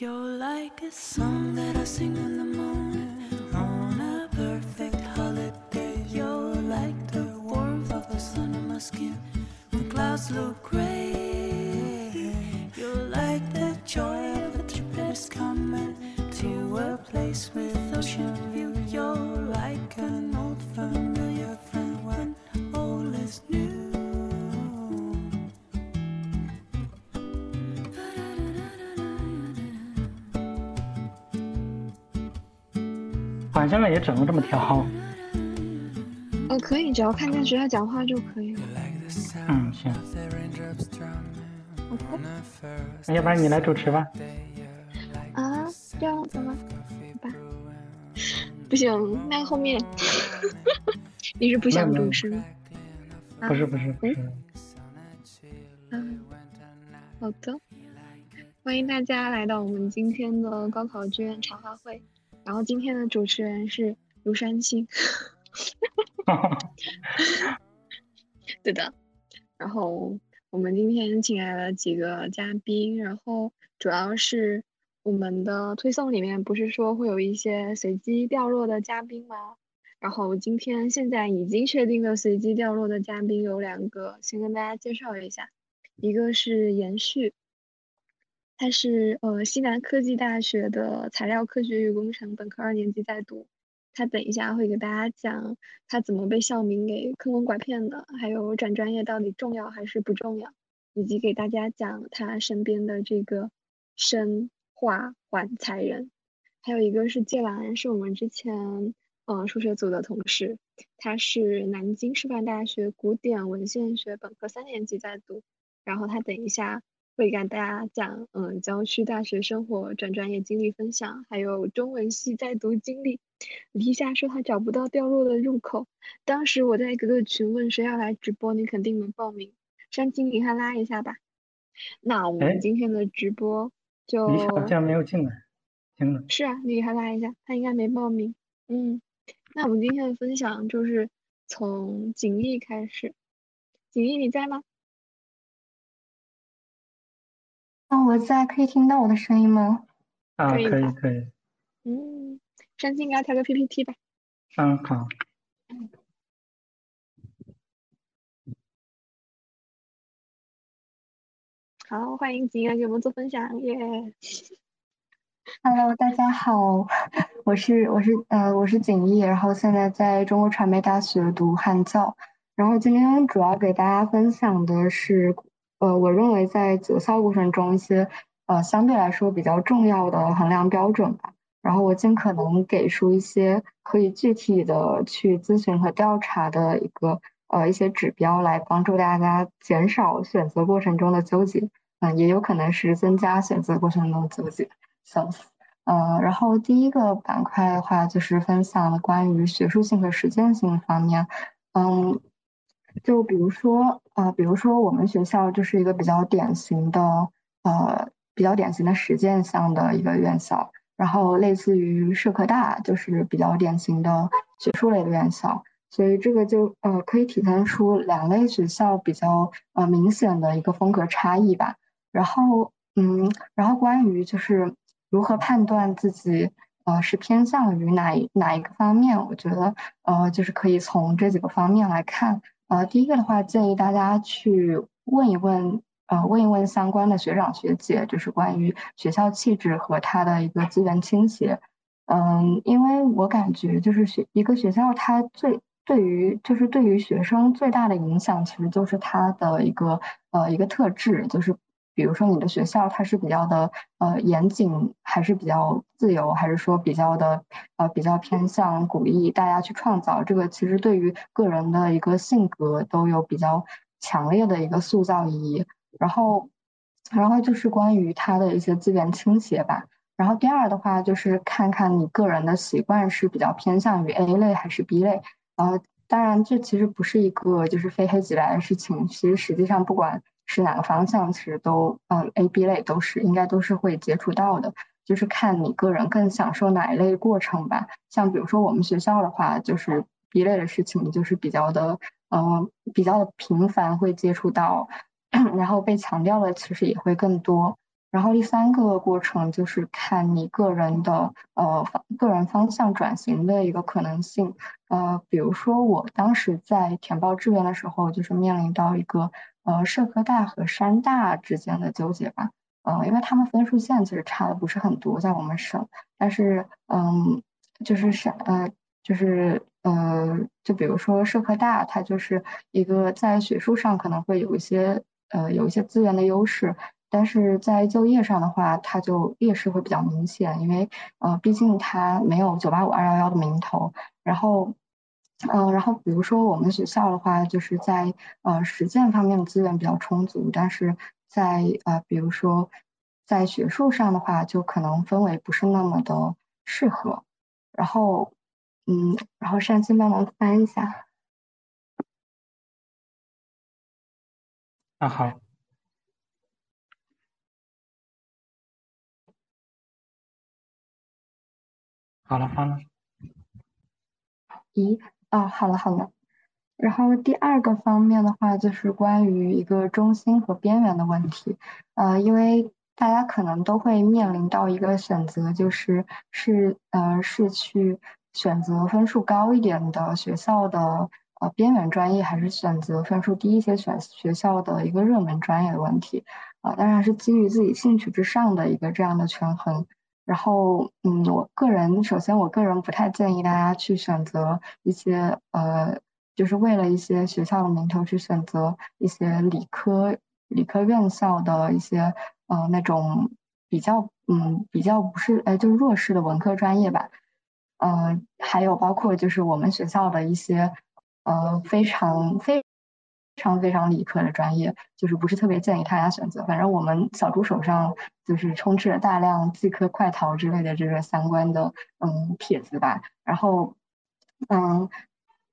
You're like a song that I sing in the morning on a perfect holiday. You're like the warmth of the sun on my skin when clouds look gray. You're like the joy of a trip that's coming to a place with ocean view. You're like an old friend 晚上也只能这么挑。呃，可以，只要看见学校讲话就可以了。嗯，行。OK。那要不然你来主持吧。啊，这样子吗？好吧。不行，那后面 你是不想主持吗？不是不是不是。嗯，好的。欢迎大家来到我们今天的高考志愿茶话会。然后今天的主持人是卢山青。对的。然后我们今天请来了几个嘉宾，然后主要是我们的推送里面不是说会有一些随机掉落的嘉宾吗？然后今天现在已经确定的随机掉落的嘉宾有两个，先跟大家介绍一下，一个是延续，他是呃西南科技大学的材料科学与工程本科二年级在读，他等一下会给大家讲他怎么被校名给坑蒙拐骗的，还有转专业到底重要还是不重要，以及给大家讲他身边的这个生化环材人，还有一个是芥兰，是我们之前。嗯，数学组的同事，他是南京师范大学古典文献学本科三年级在读，然后他等一下会跟大家讲，嗯，郊区大学生活、转专业经历分享，还有中文系在读经历。李夏说他找不到掉落的入口，当时我在各个群问谁要来直播，你肯定能报名。山青，给他拉一下吧。那我们今天的直播就李夏竟然没有进来，行了。是啊，你给他拉一下，他应该没报名。嗯。那我们今天的分享就是从景逸开始。景逸，你在吗？啊，我在，可以听到我的声音吗？啊，可以，可以。嗯，山青，给他调个 PPT 吧。嗯，好。好，欢迎景逸来给我们做分享，耶。Hello，大家好，我是我是呃我是景逸，然后现在在中国传媒大学读汉教，然后今天主要给大家分享的是，呃我认为在择校过程中一些呃相对来说比较重要的衡量标准吧，然后我尽可能给出一些可以具体的去咨询和调查的一个呃一些指标，来帮助大家减少选择过程中的纠结，嗯，也有可能是增加选择过程中的纠结。笑死，呃，然后第一个板块的话，就是分享了关于学术性和实践性方面，嗯，就比如说，呃，比如说我们学校就是一个比较典型的，呃，比较典型的实践项的一个院校，然后类似于社科大就是比较典型的学术类的院校，所以这个就呃可以体现出两类学校比较呃明显的一个风格差异吧，然后，嗯，然后关于就是。如何判断自己呃是偏向于哪哪一个方面？我觉得呃就是可以从这几个方面来看。呃，第一个的话，建议大家去问一问呃问一问相关的学长学姐，就是关于学校气质和它的一个资源倾斜。嗯，因为我感觉就是学一个学校，它最对于就是对于学生最大的影响，其实就是它的一个呃一个特质，就是。比如说你的学校它是比较的呃严谨，还是比较自由，还是说比较的呃比较偏向鼓励大家去创造？这个其实对于个人的一个性格都有比较强烈的一个塑造意义。然后，然后就是关于它的一些资源倾斜吧。然后第二的话就是看看你个人的习惯是比较偏向于 A 类还是 B 类。呃，当然这其实不是一个就是非黑即白的事情。其实实际上不管。是哪个方向，其实都嗯 A、B 类都是应该都是会接触到的，就是看你个人更享受哪一类过程吧。像比如说我们学校的话，就是 B 类的事情就是比较的嗯比较的频繁会接触到，然后被强调的其实也会更多。然后第三个过程就是看你个人的呃个人方向转型的一个可能性。呃，比如说我当时在填报志愿的时候，就是面临到一个呃社科大和山大之间的纠结吧。呃，因为他们分数线其实差的不是很多，在我们省，但是嗯，就是山呃就是呃就比如说社科大，它就是一个在学术上可能会有一些呃有一些资源的优势。但是在就业上的话，它就劣势会比较明显，因为呃，毕竟它没有九八五二幺幺的名头。然后，嗯，然后比如说我们学校的话，就是在呃实践方面的资源比较充足，但是在呃比如说在学术上的话，就可能氛围不是那么的适合。然后，嗯，然后善心帮忙翻一下。啊，好。好了，好了。咦，啊，好了，好了。然后第二个方面的话，就是关于一个中心和边缘的问题。呃，因为大家可能都会面临到一个选择，就是是呃是去选择分数高一点的学校的呃边缘专业，还是选择分数低一些选学校的一个热门专业的问题。啊，当然是基于自己兴趣之上的一个这样的权衡。然后，嗯，我个人首先，我个人不太建议大家去选择一些呃，就是为了一些学校的名头去选择一些理科理科院校的一些呃那种比较嗯比较不是哎就是弱势的文科专业吧，嗯，还有包括就是我们学校的一些呃非常非。非常非常理科的专业，就是不是特别建议大家选择。反正我们小助手上就是充斥着大量技科快逃之类的这个相关的嗯帖子吧。然后嗯，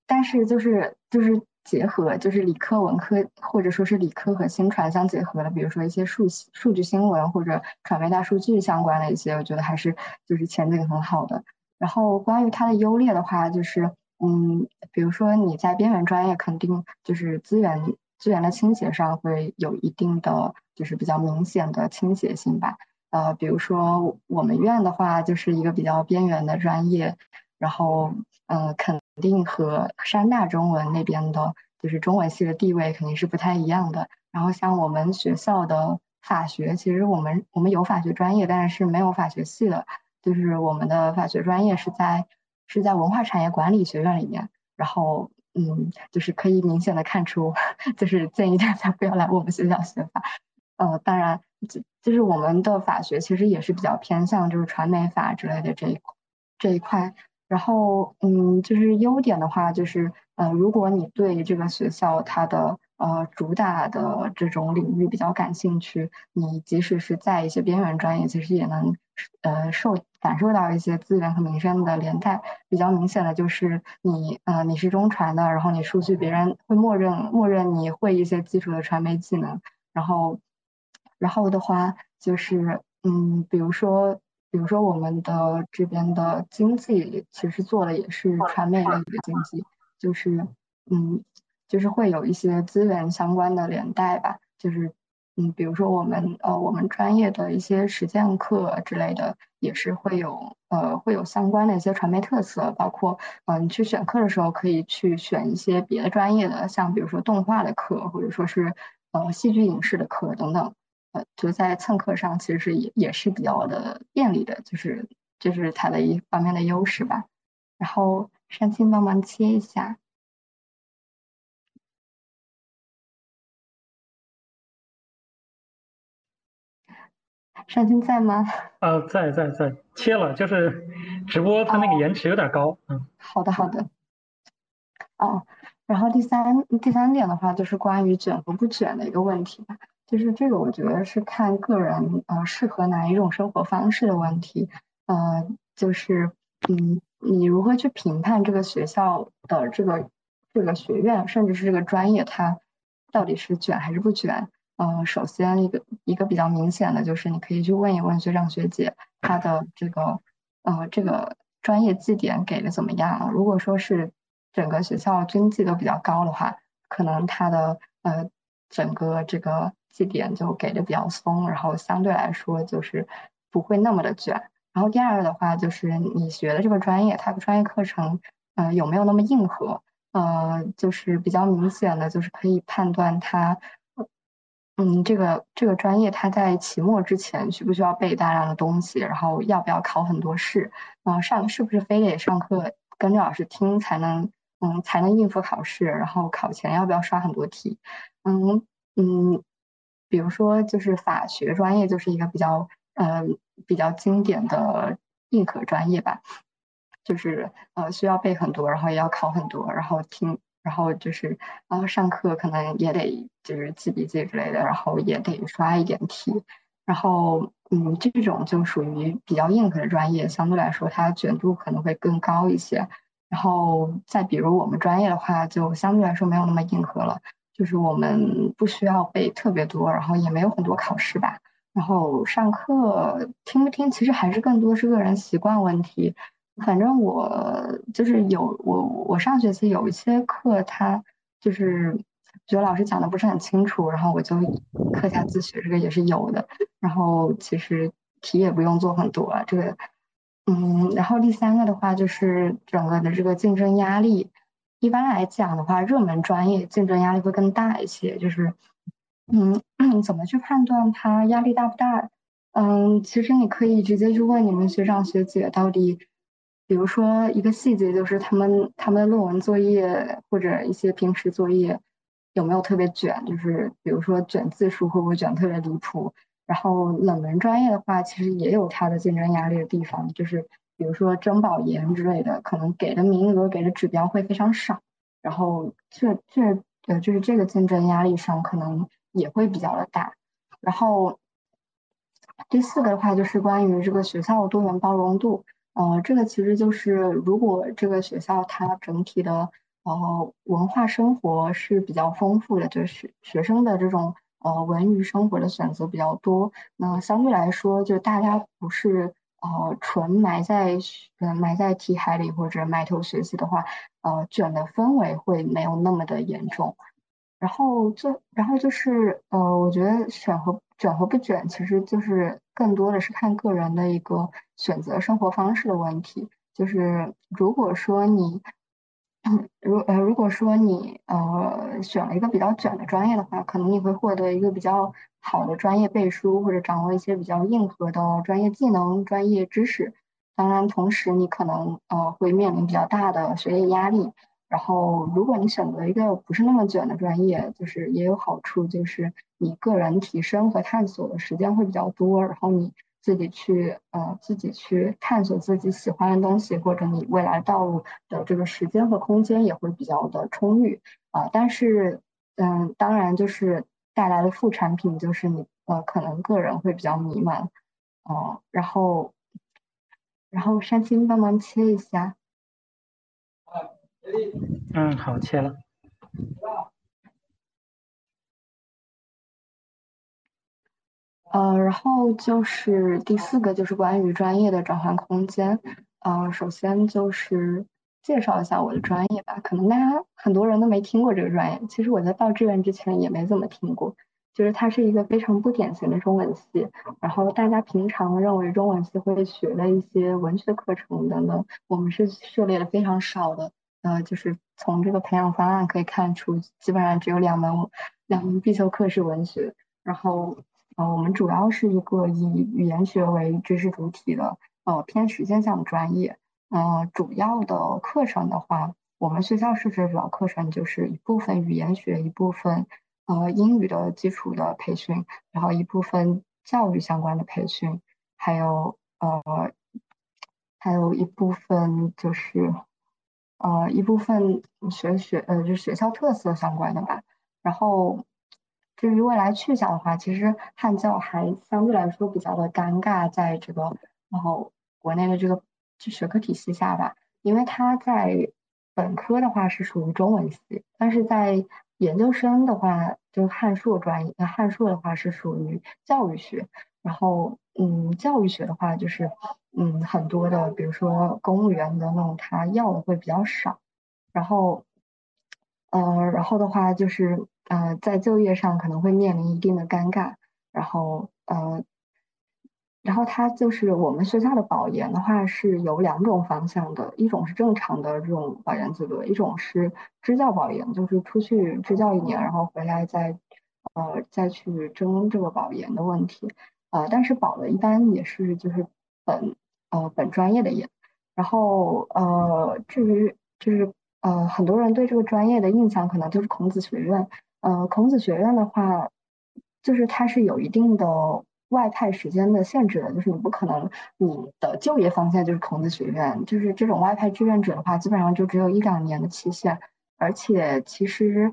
但是就是就是结合就是理科文科或者说是理科和新传相结合的，比如说一些数数据新闻或者传媒大数据相关的一些，我觉得还是就是前景很好的。然后关于它的优劣的话，就是。嗯，比如说你在边缘专业，肯定就是资源资源的倾斜上会有一定的，就是比较明显的倾斜性吧。呃，比如说我们院的话，就是一个比较边缘的专业，然后嗯，肯定和山大中文那边的，就是中文系的地位肯定是不太一样的。然后像我们学校的法学，其实我们我们有法学专业，但是是没有法学系的，就是我们的法学专业是在。是在文化产业管理学院里面，然后嗯，就是可以明显的看出，就是建议大家不要来我们学校学法。呃，当然，就就是我们的法学其实也是比较偏向就是传媒法之类的这一这一块。然后嗯，就是优点的话，就是呃，如果你对这个学校它的呃主打的这种领域比较感兴趣，你即使是在一些边缘专业，其实也能呃受。感受到一些资源和名声的连带，比较明显的就是你，呃，你是中传的，然后你出去别人会默认默认你会一些基础的传媒技能，然后，然后的话就是，嗯，比如说，比如说我们的这边的经济其实做的也是传媒类的经济，就是，嗯，就是会有一些资源相关的连带吧，就是。嗯，比如说我们呃，我们专业的一些实践课之类的，也是会有呃，会有相关的一些传媒特色，包括嗯，去选课的时候可以去选一些别的专业的，像比如说动画的课，或者说是呃戏剧影视的课等等，呃，就在蹭课上其实是也也是比较的便利的，就是这是它的一方面的优势吧。然后山青帮忙切一下。善心在吗？啊，在在在，切了，就是直播它那个延迟有点高，嗯。好的好的。哦，然后第三第三点的话，就是关于卷和不卷的一个问题吧，就是这个我觉得是看个人呃适合哪一种生活方式的问题，呃，就是嗯，你如何去评判这个学校的这个这个学院，甚至是这个专业，它到底是卷还是不卷？嗯，首先一个一个比较明显的就是，你可以去问一问学长学姐，他的这个呃这个专业绩点给的怎么样？如果说是整个学校均绩都比较高的话，可能他的呃整个这个绩点就给的比较松，然后相对来说就是不会那么的卷。然后第二个的话就是你学的这个专业，它的专业课程，呃，有没有那么硬核？呃，就是比较明显的，就是可以判断它，嗯，这个这个专业它在期末之前需不需要背大量的东西，然后要不要考很多试，嗯，上是不是非得上课跟着老师听才能，嗯，才能应付考试，然后考前要不要刷很多题，嗯嗯，比如说就是法学专业就是一个比较，嗯，比较经典的硬核专业吧。就是呃需要背很多，然后也要考很多，然后听，然后就是然后上课可能也得就是记笔记之类的，然后也得刷一点题，然后嗯这种就属于比较硬核的专业，相对来说它卷度可能会更高一些。然后再比如我们专业的话，就相对来说没有那么硬核了，就是我们不需要背特别多，然后也没有很多考试吧。然后上课听不听，其实还是更多是个人习惯问题。反正我就是有我我上学期有一些课，他就是觉得老师讲的不是很清楚，然后我就课下自学，这个也是有的。然后其实题也不用做很多，这个嗯，然后第三个的话就是整个的这个竞争压力，一般来讲的话，热门专业竞争压力会更大一些。就是嗯，怎么去判断它压力大不大？嗯，其实你可以直接去问你们学长学姐到底。比如说一个细节，就是他们他们的论文作业或者一些平时作业有没有特别卷，就是比如说卷字数会不会卷特别离谱。然后冷门专业的话，其实也有它的竞争压力的地方，就是比如说争保研之类的，可能给的名额给的指标会非常少，然后这这呃就是这个竞争压力上可能也会比较的大。然后第四个的话就是关于这个学校的多元包容度。呃，这个其实就是，如果这个学校它整体的呃文化生活是比较丰富的，就是学生的这种呃文娱生活的选择比较多，那相对来说，就大家不是呃纯埋在嗯埋在题海里或者埋头学习的话，呃卷的氛围会没有那么的严重。然后就然后就是呃，我觉得选和卷和不卷，其实就是更多的是看个人的一个选择生活方式的问题。就是如果说你，如呃如果说你呃选了一个比较卷的专业的话，可能你会获得一个比较好的专业背书，或者掌握一些比较硬核的专业技能、专业知识。当然，同时你可能呃会面临比较大的学业压力。然后，如果你选择一个不是那么卷的专业，就是也有好处，就是你个人提升和探索的时间会比较多，然后你自己去呃自己去探索自己喜欢的东西，或者你未来道路的这个时间和空间也会比较的充裕啊。但是，嗯，当然就是带来的副产品就是你呃可能个人会比较迷茫哦。然后，然后山青帮忙切一下。嗯，好，切了。呃，然后就是第四个，就是关于专业的转换空间。呃，首先就是介绍一下我的专业吧，可能大家很多人都没听过这个专业。其实我在报志愿之前也没怎么听过，就是它是一个非常不典型的中文系。然后大家平常认为中文系会学的一些文学课程等等，我们是涉猎的非常少的。呃，就是从这个培养方案可以看出，基本上只有两门两门必修课是文学。然后，呃，我们主要是一个以语言学为知识主体的，呃，偏实践向的专业。呃，主要的课程的话，我们学校设置的主要课程就是一部分语言学，一部分呃英语的基础的培训，然后一部分教育相关的培训，还有呃，还有一部分就是。呃，一部分学学呃，就学校特色相关的吧。然后，至于未来去向的话，其实汉教还相对来说比较的尴尬，在这个然后国内的这个就学科体系下吧，因为它在本科的话是属于中文系，但是在研究生的话，就汉硕专业，汉硕的话是属于教育学。然后，嗯，教育学的话就是。嗯，很多的，比如说公务员的那种，他要的会比较少。然后，呃，然后的话就是，呃在就业上可能会面临一定的尴尬。然后呃，然后他就是我们学校的保研的话是有两种方向的，一种是正常的这种保研资格，一种是支教保研，就是出去支教一年，然后回来再呃再去争这个保研的问题。呃，但是保的一般也是就是本呃本专业的研。然后呃，至于就是呃，很多人对这个专业的印象可能就是孔子学院。呃，孔子学院的话，就是它是有一定的外派时间的限制的，就是你不可能你的就业方向就是孔子学院，就是这种外派志愿者的话，基本上就只有一两年的期限。而且其实，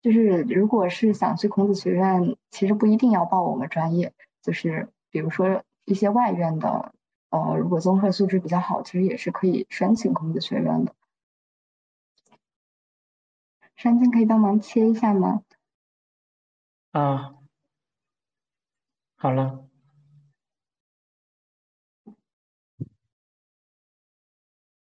就是如果是想去孔子学院，其实不一定要报我们专业，就是比如说一些外院的。呃，如果综合素质比较好，其实也是可以申请孔子学院的。山金可以帮忙切一下吗？啊，好了。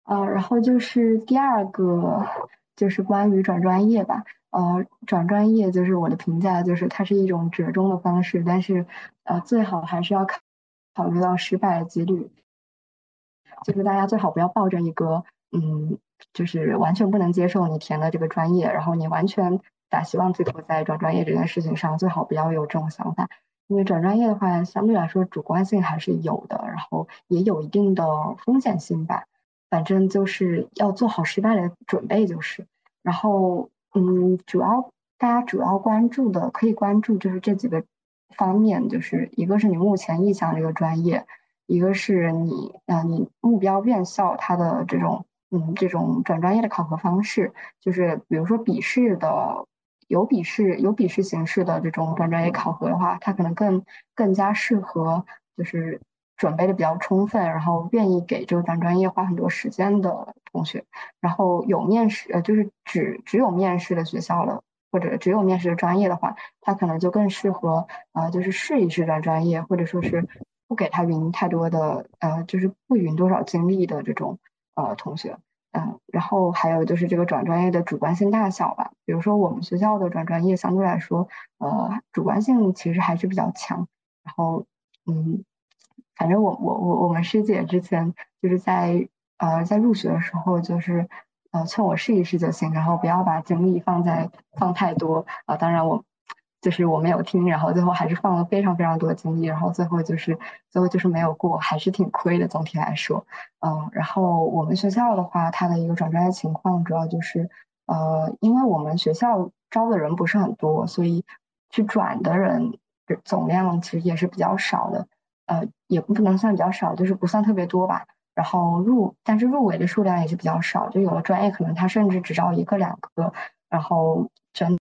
呃，然后就是第二个，就是关于转专业吧。呃，转专业就是我的评价，就是它是一种折中的方式，但是呃，最好还是要考考虑到失败的几率。就是大家最好不要抱着一个，嗯，就是完全不能接受你填的这个专业，然后你完全打希望寄托在转专业这件事情上，最好不要有这种想法。因为转专业的话，相对来说主观性还是有的，然后也有一定的风险性吧。反正就是要做好失败的准备，就是。然后，嗯，主要大家主要关注的可以关注就是这几个方面，就是一个是你目前意向这个专业。一个是你啊，你目标院校它的这种嗯这种转专业的考核方式，就是比如说笔试的有笔试有笔试形式的这种转专业考核的话，它可能更更加适合就是准备的比较充分，然后愿意给这个转专业花很多时间的同学。然后有面试呃就是只只有面试的学校了，或者只有面试的专业的话，它可能就更适合啊就是试一试转专业，或者说是。不给他匀太多的，呃，就是不匀多少精力的这种呃同学，嗯，然后还有就是这个转专业的主观性大小吧。比如说我们学校的转专业相对来说，呃，主观性其实还是比较强。然后，嗯，反正我我我我们师姐之前就是在呃在入学的时候就是呃劝我试一试就行，然后不要把精力放在放太多啊。当然我。就是我没有听，然后最后还是放了非常非常多精力，然后最后就是最后就是没有过，还是挺亏的。总体来说，嗯，然后我们学校的话，它的一个转专业情况主要就是，呃，因为我们学校招的人不是很多，所以去转的人总量其实也是比较少的，呃，也不能算比较少，就是不算特别多吧。然后入，但是入围的数量也是比较少，就有的专业可能他甚至只招一个两个，然后整。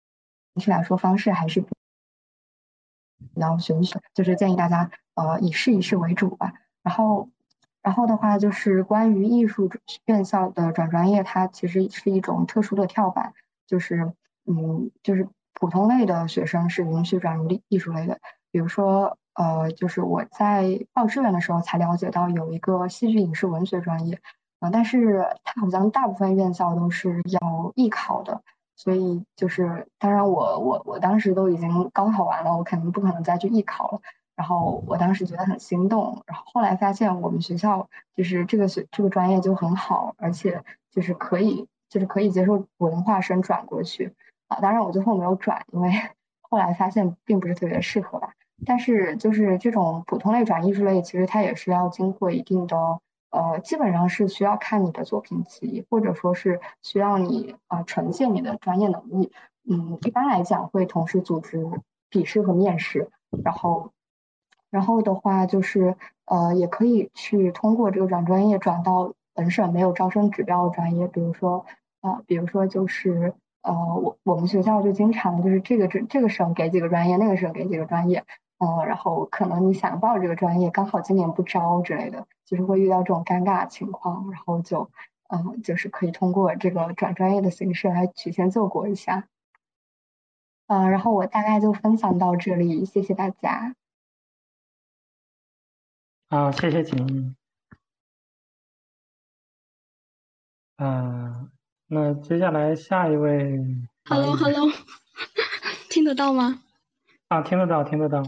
总体来说，方式还是比较玄学，就是建议大家呃以试一试为主吧。然后，然后的话就是关于艺术院校的转专业，它其实是一种特殊的跳板，就是嗯，就是普通类的学生是允许转入艺术类的。比如说呃，就是我在报志愿的时候才了解到有一个戏剧影视文学专业啊，但是它好像大部分院校都是要艺考的。所以就是，当然我我我当时都已经高考完了，我肯定不可能再去艺考了。然后我当时觉得很心动，然后后来发现我们学校就是这个学这个专业就很好，而且就是可以就是可以接受文化生转过去啊。当然我最后没有转，因为 后来发现并不是特别适合吧。但是就是这种普通类转艺术类，其实它也是要经过一定的。呃，基本上是需要看你的作品集，或者说是需要你啊呈现你的专业能力。嗯，一般来讲会同时组织笔试和面试，然后，然后的话就是呃，也可以去通过这个转专业转到本省没有招生指标的专业，比如说啊，比如说就是呃，我我们学校就经常就是这个这这个省给几个专业，那个省给几个专业。嗯，然后可能你想报这个专业，刚好今年不招之类的，就是会遇到这种尴尬情况，然后就，嗯，就是可以通过这个转专业的形式来曲线救国一下。嗯，然后我大概就分享到这里，谢谢大家。好，谢谢景嗯，那接下来下一位。Hello，Hello。听得到吗？啊，听得到，听得到。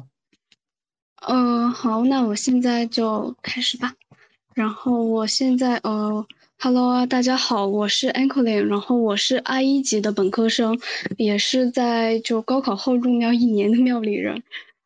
呃，好，那我现在就开始吧。然后我现在呃，Hello 啊，大家好，我是 Anklin，然后我是 I 一级的本科生，也是在就高考后入庙一年的庙里人。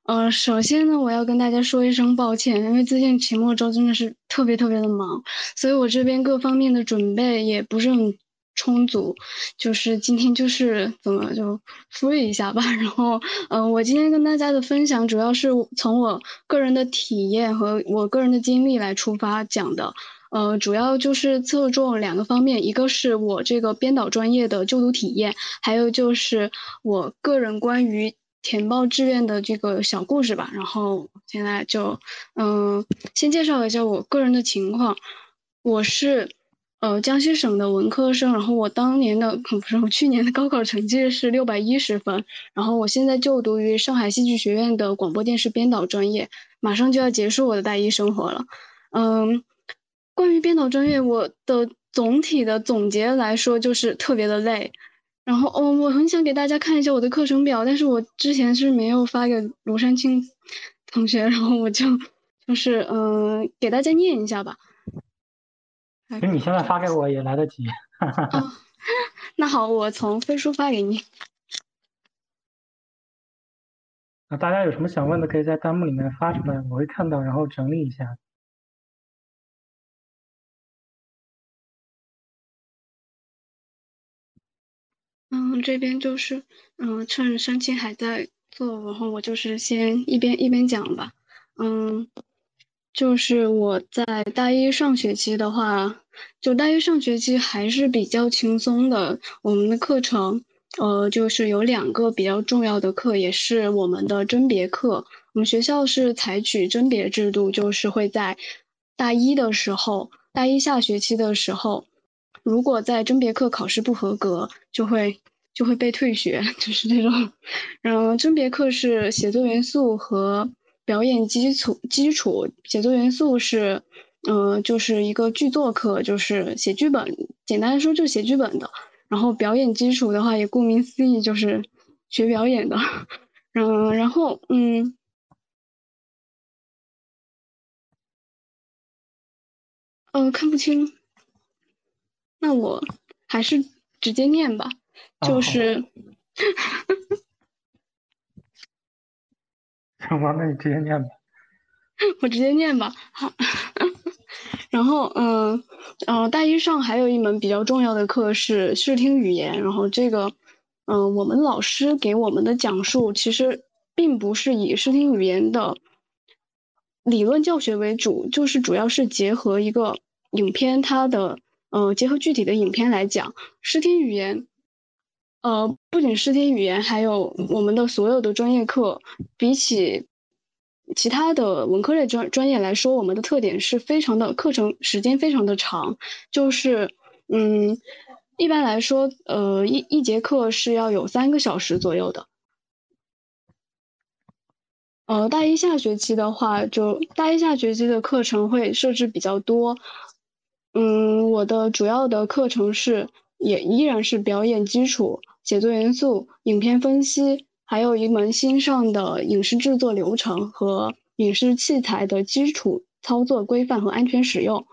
呃，首先呢，我要跟大家说一声抱歉，因为最近期末周真的是特别特别的忙，所以我这边各方面的准备也不是很充足，就是今天就是怎么就 free 一下吧。然后，嗯，我今天跟大家的分享主要是从我个人的体验和我个人的经历来出发讲的，呃，主要就是侧重两个方面，一个是我这个编导专业的就读体验，还有就是我个人关于。填报志愿的这个小故事吧，然后现在就，嗯，先介绍一下我个人的情况。我是，呃，江西省的文科生，然后我当年的 不是我去年的高考成绩是六百一十分，然后我现在就读于上海戏剧学院的广播电视编导专业，马上就要结束我的大一生活了。嗯，关于编导专业，我的总体的总结来说就是特别的累。然后，哦，我很想给大家看一下我的课程表，但是我之前是没有发给卢山青同学，然后我就就是嗯，给大家念一下吧。其实你现在发给我也来得及。哦，那好，我从飞书发给你。啊，大家有什么想问的，可以在弹幕里面发出来，我会看到，然后整理一下。嗯，这边就是，嗯，趁申请还在做，然后我就是先一边一边讲吧。嗯，就是我在大一上学期的话，就大一上学期还是比较轻松的。我们的课程，呃，就是有两个比较重要的课，也是我们的甄别课。我们学校是采取甄别制度，就是会在大一的时候，大一下学期的时候。如果在甄别课考试不合格，就会就会被退学，就是这种。然后甄别课是写作元素和表演基础基础。写作元素是，嗯，就是一个剧作课，就是写剧本。简单来说就是写剧本的。然后表演基础的话，也顾名思义就是学表演的。嗯，然后嗯，呃，看不清。那我还是直接念吧，就是，好吧，那你直接念吧。我直接念吧，好。然后，嗯，呃，大一上还有一门比较重要的课是视听语言，然后这个，嗯，我们老师给我们的讲述其实并不是以视听语言的理论教学为主，就是主要是结合一个影片它的。呃，结合具体的影片来讲，视听语言，呃，不仅视听语言，还有我们的所有的专业课，比起其他的文科类专专业来说，我们的特点是非常的课程时间非常的长，就是，嗯，一般来说，呃，一一节课是要有三个小时左右的。呃，大一下学期的话，就大一下学期的课程会设置比较多。嗯，我的主要的课程是，也依然是表演基础、写作元素、影片分析，还有一门新上的影视制作流程和影视器材的基础操作规范和安全使用。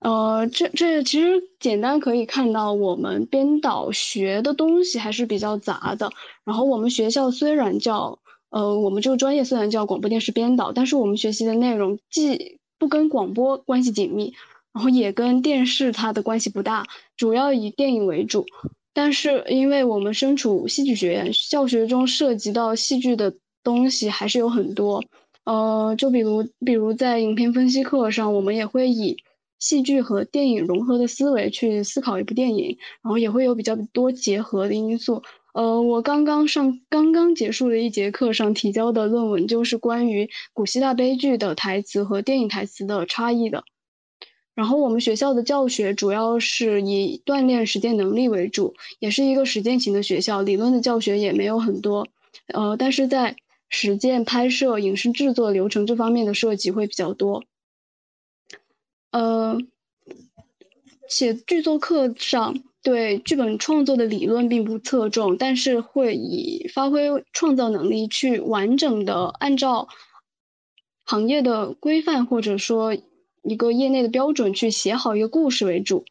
呃，这这其实简单可以看到，我们编导学的东西还是比较杂的。然后我们学校虽然叫，呃，我们这个专业虽然叫广播电视编导，但是我们学习的内容既不跟广播关系紧密，然后也跟电视它的关系不大，主要以电影为主。但是因为我们身处戏剧学院，教学中涉及到戏剧的东西还是有很多。呃，就比如比如在影片分析课上，我们也会以戏剧和电影融合的思维去思考一部电影，然后也会有比较多结合的因素。呃，我刚刚上刚刚结束的一节课上提交的论文就是关于古希腊悲剧的台词和电影台词的差异的。然后我们学校的教学主要是以锻炼实践能力为主，也是一个实践型的学校，理论的教学也没有很多。呃，但是在实践拍摄、影视制作流程这方面的设计会比较多。呃，写剧作课上。对剧本创作的理论并不侧重，但是会以发挥创造能力去完整的按照行业的规范或者说一个业内的标准去写好一个故事为主。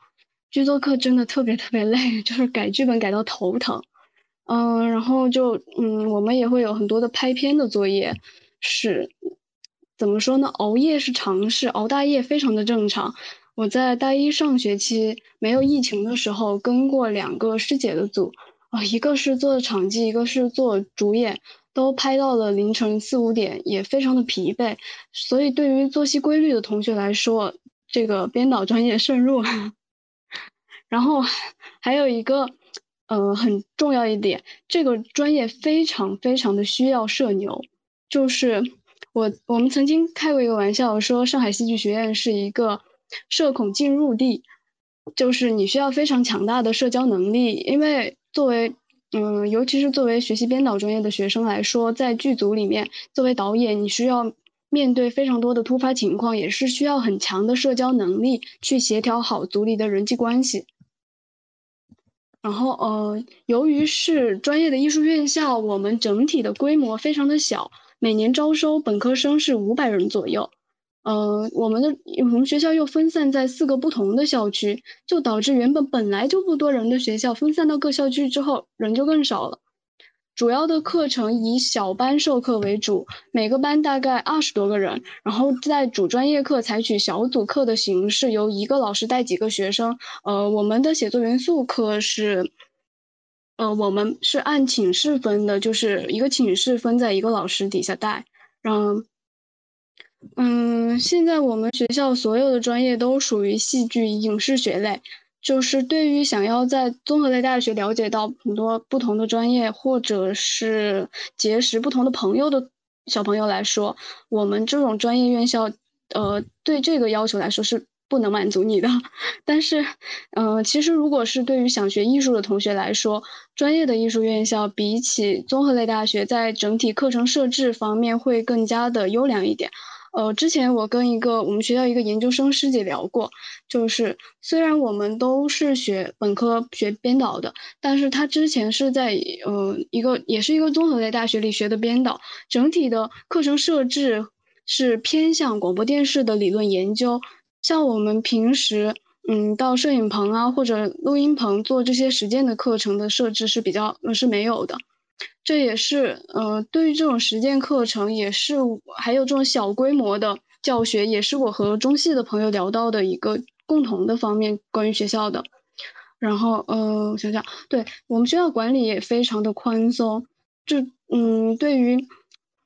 剧作课真的特别特别累，就是改剧本改到头疼。嗯，然后就嗯，我们也会有很多的拍片的作业，是怎么说呢？熬夜是常事，熬大夜非常的正常。我在大一上学期没有疫情的时候，跟过两个师姐的组，啊，一个是做场记，一个是做主演，都拍到了凌晨四五点，也非常的疲惫。所以对于作息规律的同学来说，这个编导专业慎入。然后还有一个。呃，很重要一点，这个专业非常非常的需要社牛，就是我我们曾经开过一个玩笑，说上海戏剧学院是一个社恐进入地，就是你需要非常强大的社交能力，因为作为嗯，尤其是作为学习编导专业的学生来说，在剧组里面作为导演，你需要面对非常多的突发情况，也是需要很强的社交能力去协调好组里的人际关系。然后，呃，由于是专业的艺术院校，我们整体的规模非常的小，每年招收本科生是五百人左右。呃，我们的我们学校又分散在四个不同的校区，就导致原本本来就不多人的学校分散到各校区之后，人就更少了。主要的课程以小班授课为主，每个班大概二十多个人，然后在主专业课采取小组课的形式，由一个老师带几个学生。呃，我们的写作元素课是，呃，我们是按寝室分的，就是一个寝室分在一个老师底下带。让，嗯，现在我们学校所有的专业都属于戏剧影视学类。就是对于想要在综合类大学了解到很多不同的专业，或者是结识不同的朋友的小朋友来说，我们这种专业院校，呃，对这个要求来说是不能满足你的。但是，嗯，其实如果是对于想学艺术的同学来说，专业的艺术院校比起综合类大学，在整体课程设置方面会更加的优良一点。呃，之前我跟一个我们学校一个研究生师姐聊过，就是虽然我们都是学本科学编导的，但是他之前是在呃一个也是一个综合类大学里学的编导，整体的课程设置是偏向广播电视的理论研究，像我们平时嗯到摄影棚啊或者录音棚做这些实践的课程的设置是比较呃是没有的。这也是，呃，对于这种实践课程，也是还有这种小规模的教学，也是我和中戏的朋友聊到的一个共同的方面，关于学校的。然后，呃，我想想，对我们学校管理也非常的宽松。就，嗯，对于，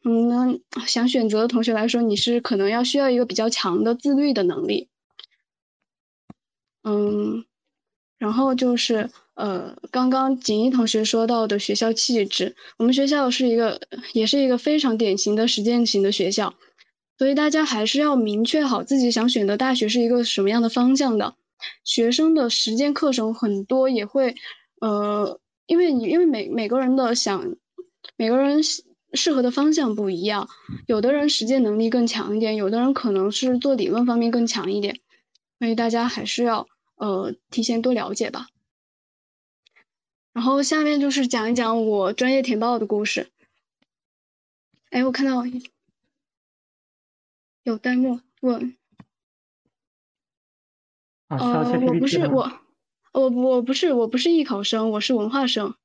嗯，想选择的同学来说，你是可能要需要一个比较强的自律的能力。嗯，然后就是。呃，刚刚锦衣同学说到的学校气质，我们学校是一个，也是一个非常典型的实践型的学校，所以大家还是要明确好自己想选的大学是一个什么样的方向的。学生的实践课程很多也会，呃，因为你因为每每个人的想，每个人适合的方向不一样，有的人实践能力更强一点，有的人可能是做理论方面更强一点，所以大家还是要呃提前多了解吧。然后下面就是讲一讲我专业填报的故事。哎，我看到有弹幕问，呃，我不是我，我我不是我不是艺考生，我是文化生。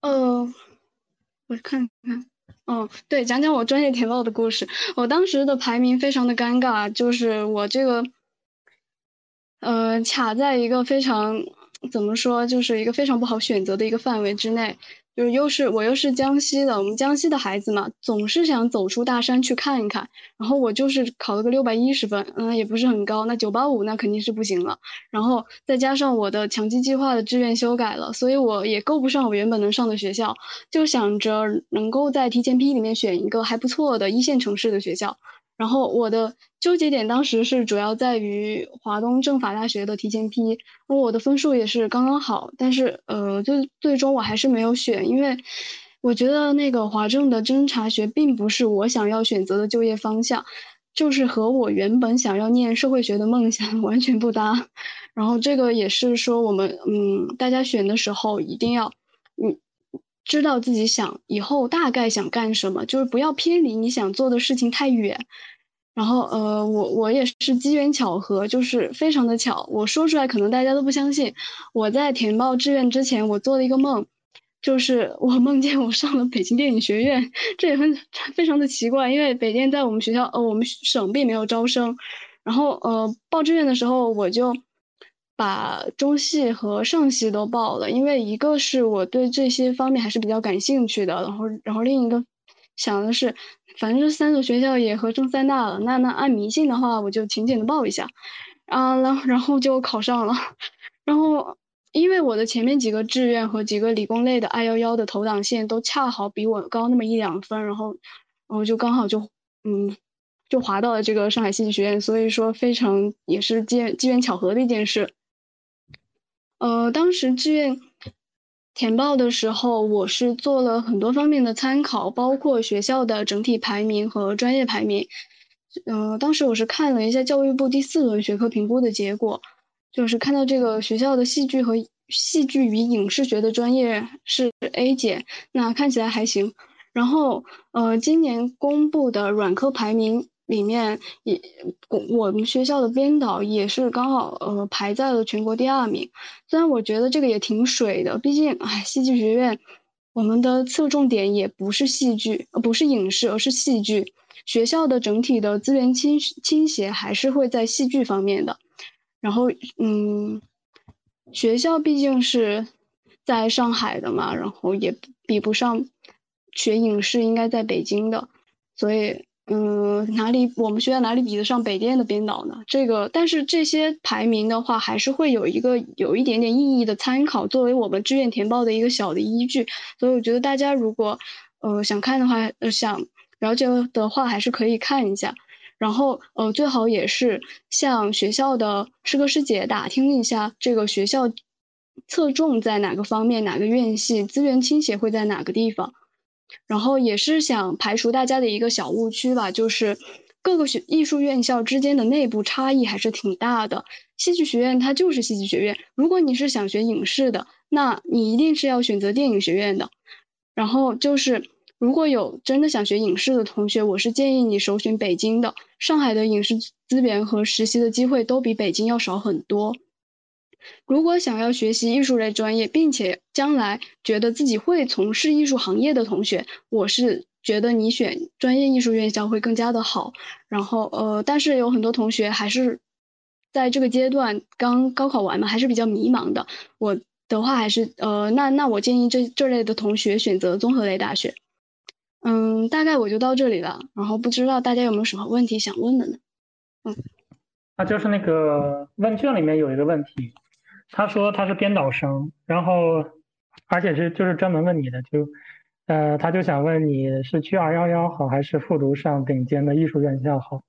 呃，我看看，嗯，对，讲讲我专业填报的故事。我当时的排名非常的尴尬，就是我这个。呃，卡在一个非常怎么说，就是一个非常不好选择的一个范围之内。就是又是我又是江西的，我们江西的孩子嘛，总是想走出大山去看一看。然后我就是考了个六百一十分，嗯，也不是很高。那九八五那肯定是不行了。然后再加上我的强基计划的志愿修改了，所以我也够不上我原本能上的学校。就想着能够在提前批里面选一个还不错的一线城市的学校。然后我的纠结点当时是主要在于华东政法大学的提前批，我的分数也是刚刚好，但是呃，最最终我还是没有选，因为我觉得那个华政的侦查学并不是我想要选择的就业方向，就是和我原本想要念社会学的梦想 完全不搭。然后这个也是说我们嗯，大家选的时候一定要嗯知道自己想以后大概想干什么，就是不要偏离你想做的事情太远。然后呃，我我也是机缘巧合，就是非常的巧。我说出来可能大家都不相信。我在填报志愿之前，我做了一个梦，就是我梦见我上了北京电影学院，这也很 非常的奇怪，因为北电在我们学校呃我们省并没有招生。然后呃报志愿的时候，我就把中戏和上戏都报了，因为一个是我对这些方面还是比较感兴趣的，然后然后另一个想的是。反正这三所学校也合中三大了，那那按迷信的话，我就勤俭的报一下，啊，然后然后就考上了，然后因为我的前面几个志愿和几个理工类的二幺幺的投档线都恰好比我高那么一两分，然后，然后就刚好就嗯，就滑到了这个上海戏剧学院，所以说非常也是机机缘巧合的一件事，呃，当时志愿。填报的时候，我是做了很多方面的参考，包括学校的整体排名和专业排名。嗯，当时我是看了一下教育部第四轮学科评估的结果，就是看到这个学校的戏剧和戏剧与影视学的专业是 A 减，那看起来还行。然后，呃，今年公布的软科排名。里面也，我我们学校的编导也是刚好呃排在了全国第二名。虽然我觉得这个也挺水的，毕竟哎，戏剧学院我们的侧重点也不是戏剧，不是影视，而是戏剧。学校的整体的资源倾倾斜还是会在戏剧方面的。然后嗯，学校毕竟是在上海的嘛，然后也比不上学影视应该在北京的，所以。嗯，哪里我们学校哪里比得上北电的编导呢？这个，但是这些排名的话，还是会有一个有一点点意义的参考，作为我们志愿填报的一个小的依据。所以我觉得大家如果呃想看的话，呃想了解的话，还是可以看一下。然后呃最好也是向学校的师哥师姐打听一下，这个学校侧重在哪个方面，哪个院系资源倾斜会在哪个地方。然后也是想排除大家的一个小误区吧，就是各个学艺术院校之间的内部差异还是挺大的。戏剧学院它就是戏剧学院，如果你是想学影视的，那你一定是要选择电影学院的。然后就是如果有真的想学影视的同学，我是建议你首选北京的。上海的影视资源和实习的机会都比北京要少很多。如果想要学习艺术类专业，并且将来觉得自己会从事艺术行业的同学，我是觉得你选专业艺术院校会更加的好。然后，呃，但是有很多同学还是在这个阶段刚高考完嘛，还是比较迷茫的。我的话还是，呃，那那我建议这这类的同学选择综合类大学。嗯，大概我就到这里了。然后不知道大家有没有什么问题想问的呢？嗯，那就是那个问卷里面有一个问题。他说他是编导生，然后而且是就是专门问你的，就呃他就想问你是去二幺幺好还是复读上顶尖的艺术院校好？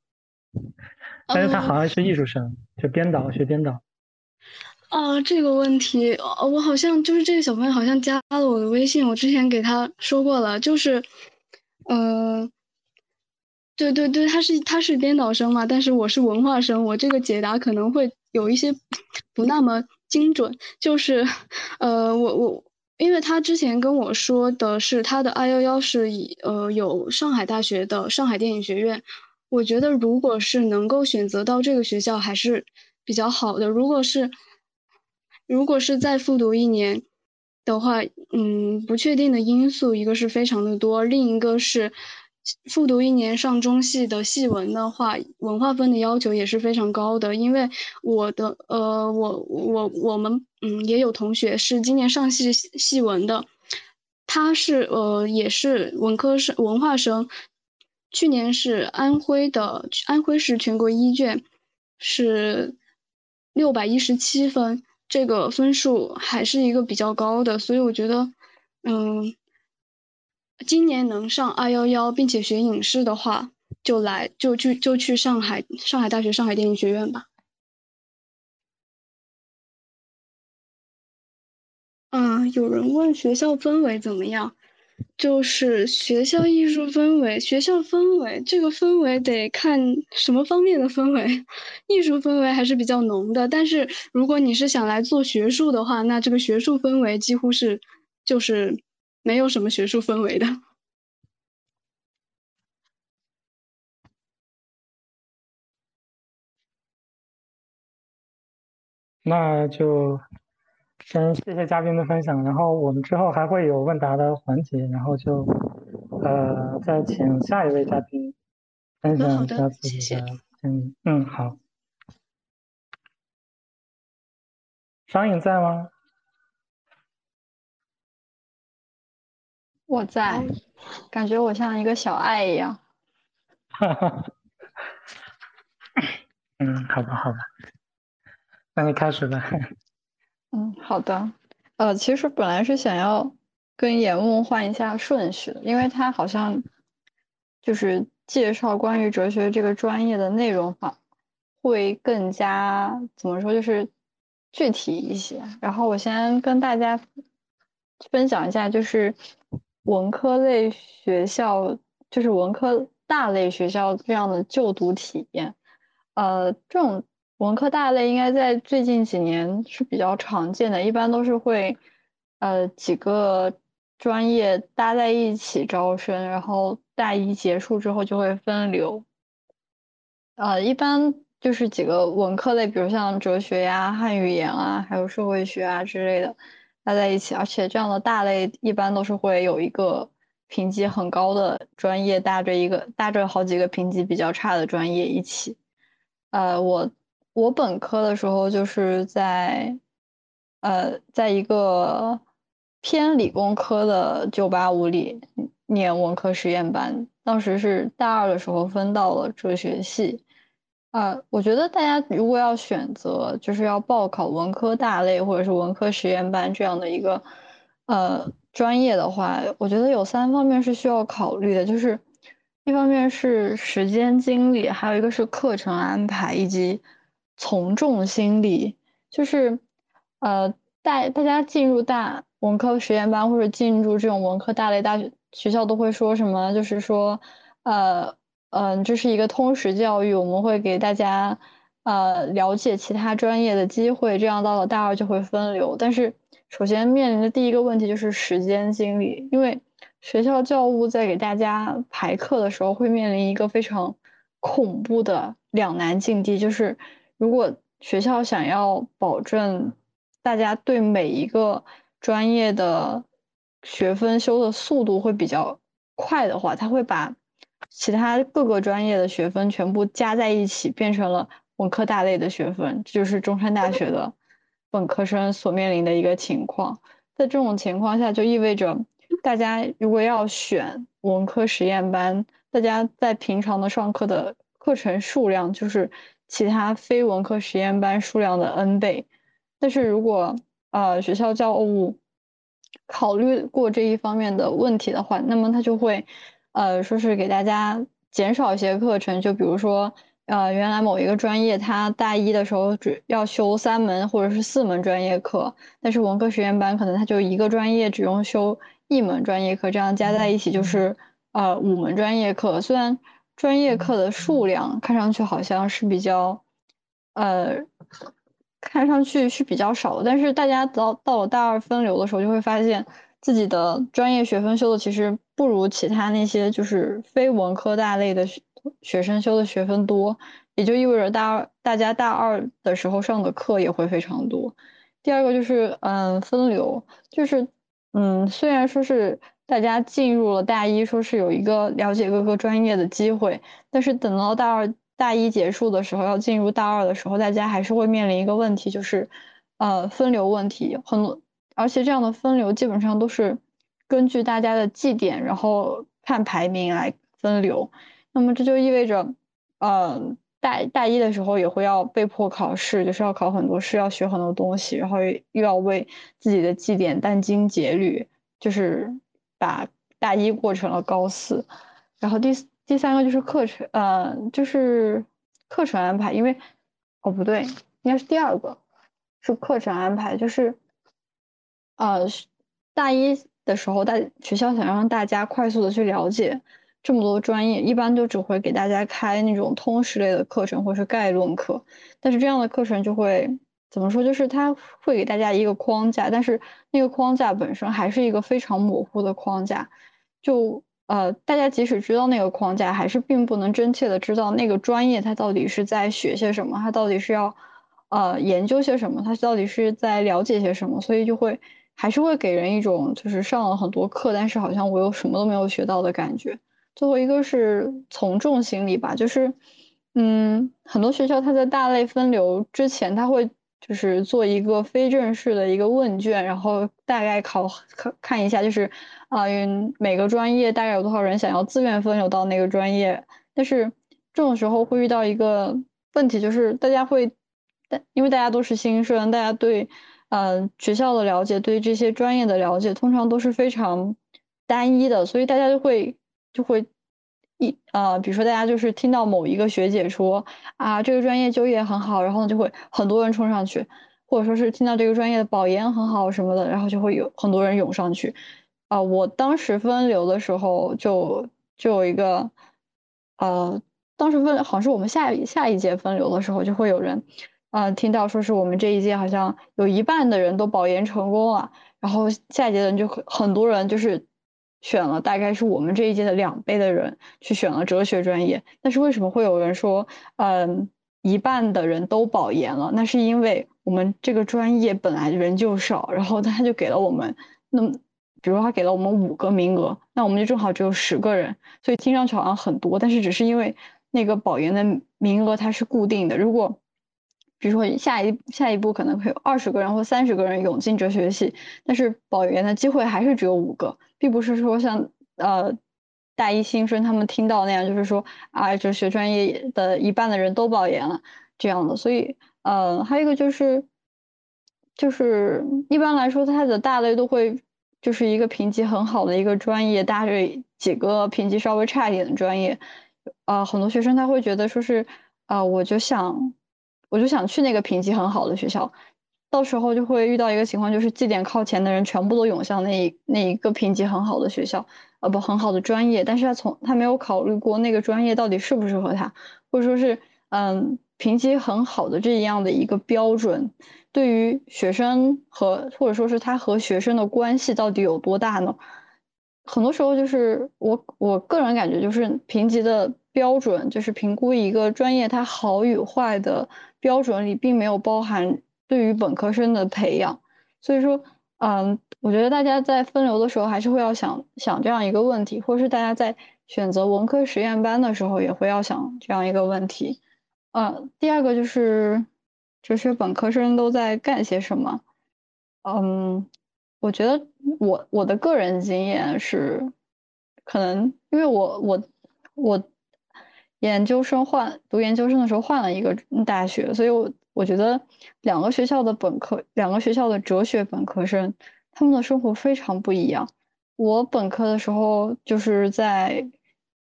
但是他好像是艺术生，就编导学编导。啊，这个问题，我好像就是这个小朋友好像加了我的微信，我之前给他说过了，就是嗯，对对对，他是他是编导生嘛，但是我是文化生，我这个解答可能会有一些不那么。精准就是，呃，我我，因为他之前跟我说的是他的二幺幺是以呃有上海大学的上海电影学院，我觉得如果是能够选择到这个学校还是比较好的。如果是如果是再复读一年的话，嗯，不确定的因素一个是非常的多，另一个是。复读一年上中戏的戏文的话，文化分的要求也是非常高的。因为我的呃，我我我们嗯也有同学是今年上戏戏文的，他是呃也是文科生文化生，去年是安徽的安徽市全国一卷，是六百一十七分，这个分数还是一个比较高的，所以我觉得嗯。今年能上二幺幺，并且学影视的话，就来就去就去上海上海大学上海电影学院吧。嗯，有人问学校氛围怎么样？就是学校艺术氛围，学校氛围，这个氛围得看什么方面的氛围。艺术氛围还是比较浓的，但是如果你是想来做学术的话，那这个学术氛围几乎是就是没有什么学术氛围的。那就先谢谢嘉宾的分享，然后我们之后还会有问答的环节，然后就呃再请下一位嘉宾分享一下自己的经历。嗯，好。商颖在吗？我在，感觉我像一个小爱一样。哈哈。嗯，好吧，好吧。那你开始吧。嗯，好的。呃，其实本来是想要跟严梦换一下顺序的，因为他好像就是介绍关于哲学这个专业的内容话，会更加怎么说，就是具体一些。然后我先跟大家分享一下，就是文科类学校，就是文科大类学校这样的就读体验。呃，这种。文科大类应该在最近几年是比较常见的，一般都是会，呃，几个专业搭在一起招生，然后大一结束之后就会分流。呃，一般就是几个文科类，比如像哲学呀、汉语言啊，还有社会学啊之类的搭在一起，而且这样的大类一般都是会有一个评级很高的专业搭着一个搭着好几个评级比较差的专业一起。呃，我。我本科的时候就是在，呃，在一个偏理工科的985里念文科实验班，当时是大二的时候分到了哲学系。呃，我觉得大家如果要选择，就是要报考文科大类或者是文科实验班这样的一个呃专业的话，我觉得有三方面是需要考虑的，就是一方面是时间精力，还有一个是课程安排以及。从众心理就是，呃，大大家进入大文科实验班或者进入这种文科大类大学学校都会说什么？就是说，呃，嗯，这是一个通识教育，我们会给大家，呃，了解其他专业的机会，这样到了大二就会分流。但是，首先面临的第一个问题就是时间精力，因为学校教务在给大家排课的时候会面临一个非常恐怖的两难境地，就是。如果学校想要保证大家对每一个专业的学分修的速度会比较快的话，他会把其他各个专业的学分全部加在一起，变成了文科大类的学分，这就是中山大学的本科生所面临的一个情况。在这种情况下，就意味着大家如果要选文科实验班，大家在平常的上课的课程数量就是。其他非文科实验班数量的 n 倍，但是如果呃学校教务考虑过这一方面的问题的话，那么他就会呃说是给大家减少一些课程，就比如说呃原来某一个专业他大一的时候只要修三门或者是四门专业课，但是文科实验班可能他就一个专业只用修一门专业课，这样加在一起就是呃五门专业课，虽然。专业课的数量看上去好像是比较，呃，看上去是比较少的，但是大家到到了大二分流的时候，就会发现自己的专业学分修的其实不如其他那些就是非文科大类的学学生修的学分多，也就意味着大二大家大二的时候上的课也会非常多。第二个就是，嗯，分流，就是，嗯，虽然说是。大家进入了大一，说是有一个了解各个专业的机会，但是等到大二大一结束的时候，要进入大二的时候，大家还是会面临一个问题，就是，呃，分流问题。很多，而且这样的分流基本上都是根据大家的绩点，然后看排名来分流。那么这就意味着，呃，大大一的时候也会要被迫考试，就是要考很多试，要学很多东西，然后又要为自己的绩点殚精竭虑，就是。把大一过成了高四，然后第第三个就是课程，呃，就是课程安排，因为哦不对，应该是第二个，是课程安排，就是呃大一的时候，大学校想让大家快速的去了解这么多专业，一般就只会给大家开那种通识类的课程或是概论课，但是这样的课程就会怎么说？就是它会给大家一个框架，但是那个框架本身还是一个非常模糊的框架，就。呃，大家即使知道那个框架，还是并不能真切的知道那个专业它到底是在学些什么，它到底是要呃研究些什么，它到底是在了解些什么，所以就会还是会给人一种就是上了很多课，但是好像我又什么都没有学到的感觉。最后一个是从众心理吧，就是嗯，很多学校它在大类分流之前，它会就是做一个非正式的一个问卷，然后大概考看看一下，就是。啊，每个专业大概有多少人想要自愿分流到那个专业？但是这种时候会遇到一个问题，就是大家会，但因为大家都是新生，大家对呃学校的了解，对这些专业的了解，通常都是非常单一的，所以大家就会就会一呃，比如说大家就是听到某一个学姐说啊，这个专业就业很好，然后就会很多人冲上去，或者说是听到这个专业的保研很好什么的，然后就会有很多人涌上去。啊，我当时分流的时候就就有一个，呃，当时分好像是我们下下一届分流的时候，就会有人，呃，听到说是我们这一届好像有一半的人都保研成功了，然后下一届的就很很多人就是选了，大概是我们这一届的两倍的人去选了哲学专业。但是为什么会有人说，嗯，一半的人都保研了？那是因为我们这个专业本来人就少，然后他就给了我们那么。比如说他给了我们五个名额，那我们就正好只有十个人，所以听上去好像很多，但是只是因为那个保研的名额它是固定的。如果比如说下一下一步可能会有二十个人或三十个人涌进哲学系，但是保研的机会还是只有五个，并不是说像呃大一新生他们听到那样，就是说啊哲学专业的一半的人都保研了这样的。所以呃还有一个就是就是一般来说它的大类都会。就是一个评级很好的一个专业，搭着几个评级稍微差一点的专业，啊，很多学生他会觉得说是，啊，我就想，我就想去那个评级很好的学校，到时候就会遇到一个情况，就是绩点靠前的人全部都涌向那一那一个评级很好的学校，呃，不很好的专业，但是他从他没有考虑过那个专业到底适不适合他，或者说是，嗯，评级很好的这样的一个标准。对于学生和或者说是他和学生的关系到底有多大呢？很多时候就是我我个人感觉就是评级的标准，就是评估一个专业它好与坏的标准里，并没有包含对于本科生的培养。所以说，嗯，我觉得大家在分流的时候还是会要想想这样一个问题，或是大家在选择文科实验班的时候也会要想这样一个问题。呃，第二个就是。哲学本科生都在干些什么？嗯，我觉得我我的个人经验是，可能因为我我我研究生换读研究生的时候换了一个大学，所以我我觉得两个学校的本科，两个学校的哲学本科生，他们的生活非常不一样。我本科的时候就是在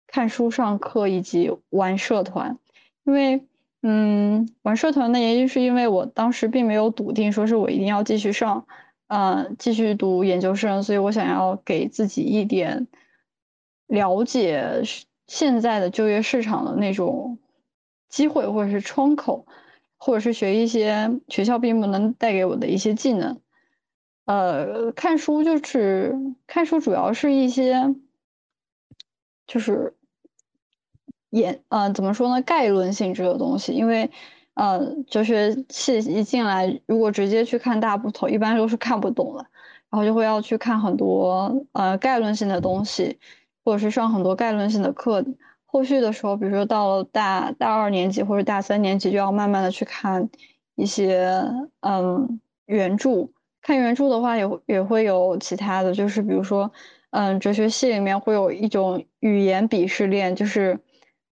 看书、上课以及玩社团，因为。嗯，玩社团的原因是因为我当时并没有笃定说是我一定要继续上，嗯，继续读研究生，所以我想要给自己一点了解现在的就业市场的那种机会或者是窗口，或者是学一些学校并不能带给我的一些技能。呃，看书就是看书，主要是一些就是。也呃怎么说呢？概论性质的东西，因为呃哲学系一进来，如果直接去看大部头，一般都是看不懂的，然后就会要去看很多呃概论性的东西，或者是上很多概论性的课。后续的时候，比如说到了大大二年级或者大三年级，就要慢慢的去看一些嗯原著。看原著的话，也也会有其他的就是，比如说嗯哲学系里面会有一种语言鄙视链，就是。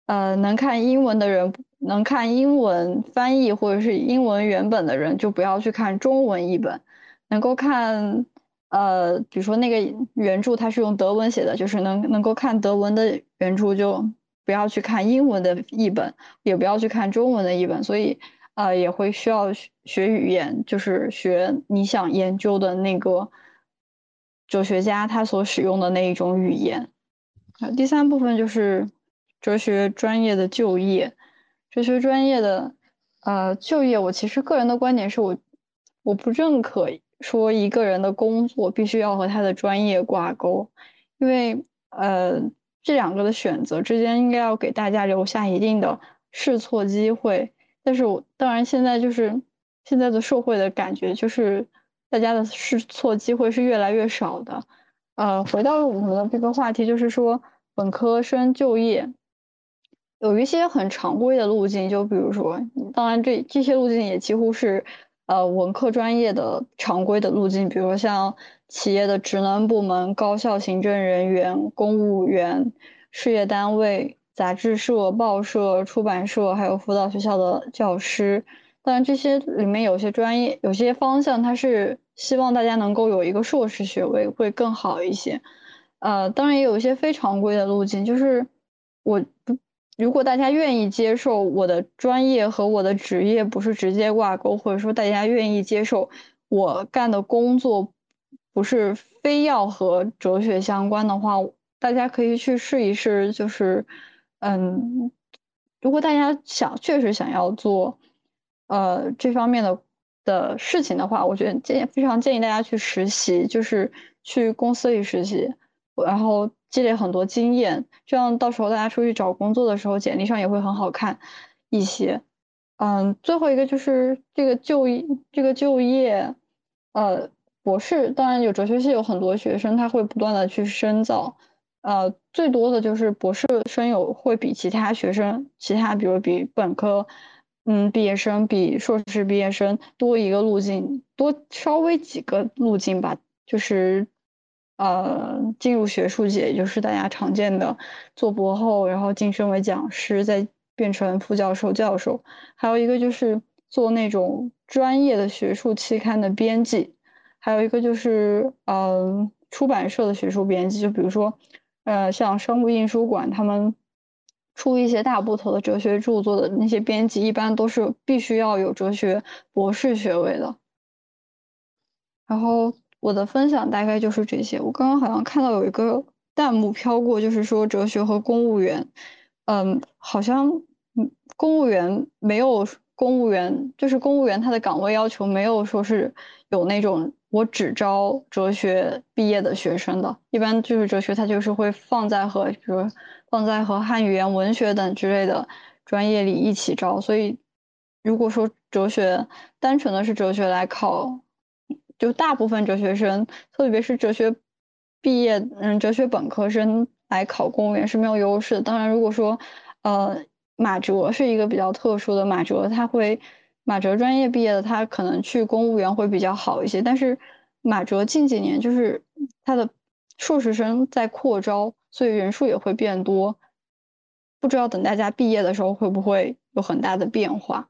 呃，能看英文的人，能看英文翻译或者是英文原本的人，就不要去看中文译本。能够看，呃，比如说那个原著它是用德文写的，就是能能够看德文的原著，就不要去看英文的译本，也不要去看中文的译本。所以，呃，也会需要学语言，就是学你想研究的那个哲学家他所使用的那一种语言。第三部分就是哲学专业的就业，哲学专业的呃就业，我其实个人的观点是我我不认可说一个人的工作必须要和他的专业挂钩，因为呃这两个的选择之间应该要给大家留下一定的试错机会。但是我当然现在就是现在的社会的感觉就是大家的试错机会是越来越少的。呃，回到我们的这个话题，就是说。本科生就业有一些很常规的路径，就比如说，当然这这些路径也几乎是呃文科专业的常规的路径，比如说像企业的职能部门、高校行政人员、公务员、事业单位、杂志社、报社、出版社，还有辅导学校的教师。当然这些里面有些专业、有些方向，它是希望大家能够有一个硕士学位会更好一些。呃，当然也有一些非常规的路径，就是我不，如果大家愿意接受我的专业和我的职业不是直接挂钩，或者说大家愿意接受我干的工作不是非要和哲学相关的话，大家可以去试一试。就是，嗯，如果大家想确实想要做呃这方面的的事情的话，我觉得建非常建议大家去实习，就是去公司里实习。然后积累很多经验，这样到时候大家出去找工作的时候，简历上也会很好看一些。嗯，最后一个就是这个就业，这个就业，呃，博士当然有哲学系有很多学生，他会不断的去深造。呃，最多的就是博士生有会比其他学生，其他比如比本科，嗯，毕业生比硕士毕业生多一个路径，多稍微几个路径吧，就是。呃，进入学术界，也就是大家常见的做博后，然后晋升为讲师，再变成副教授、教授。还有一个就是做那种专业的学术期刊的编辑，还有一个就是嗯，出版社的学术编辑。就比如说，呃，像商务印书馆他们出一些大部头的哲学著作的那些编辑，一般都是必须要有哲学博士学位的。然后。我的分享大概就是这些。我刚刚好像看到有一个弹幕飘过，就是说哲学和公务员，嗯，好像，公务员没有公务员，就是公务员他的岗位要求没有说是有那种我只招哲学毕业的学生的，一般就是哲学他就是会放在和比如放在和汉语言文学等之类的专业里一起招，所以如果说哲学单纯的是哲学来考。就大部分哲学生，特别是哲学毕业，嗯，哲学本科生来考公务员是没有优势的。当然，如果说，呃，马哲是一个比较特殊的，马哲他会，马哲专业毕业的，他可能去公务员会比较好一些。但是，马哲近几年就是他的硕士生在扩招，所以人数也会变多。不知道等大家毕业的时候会不会有很大的变化？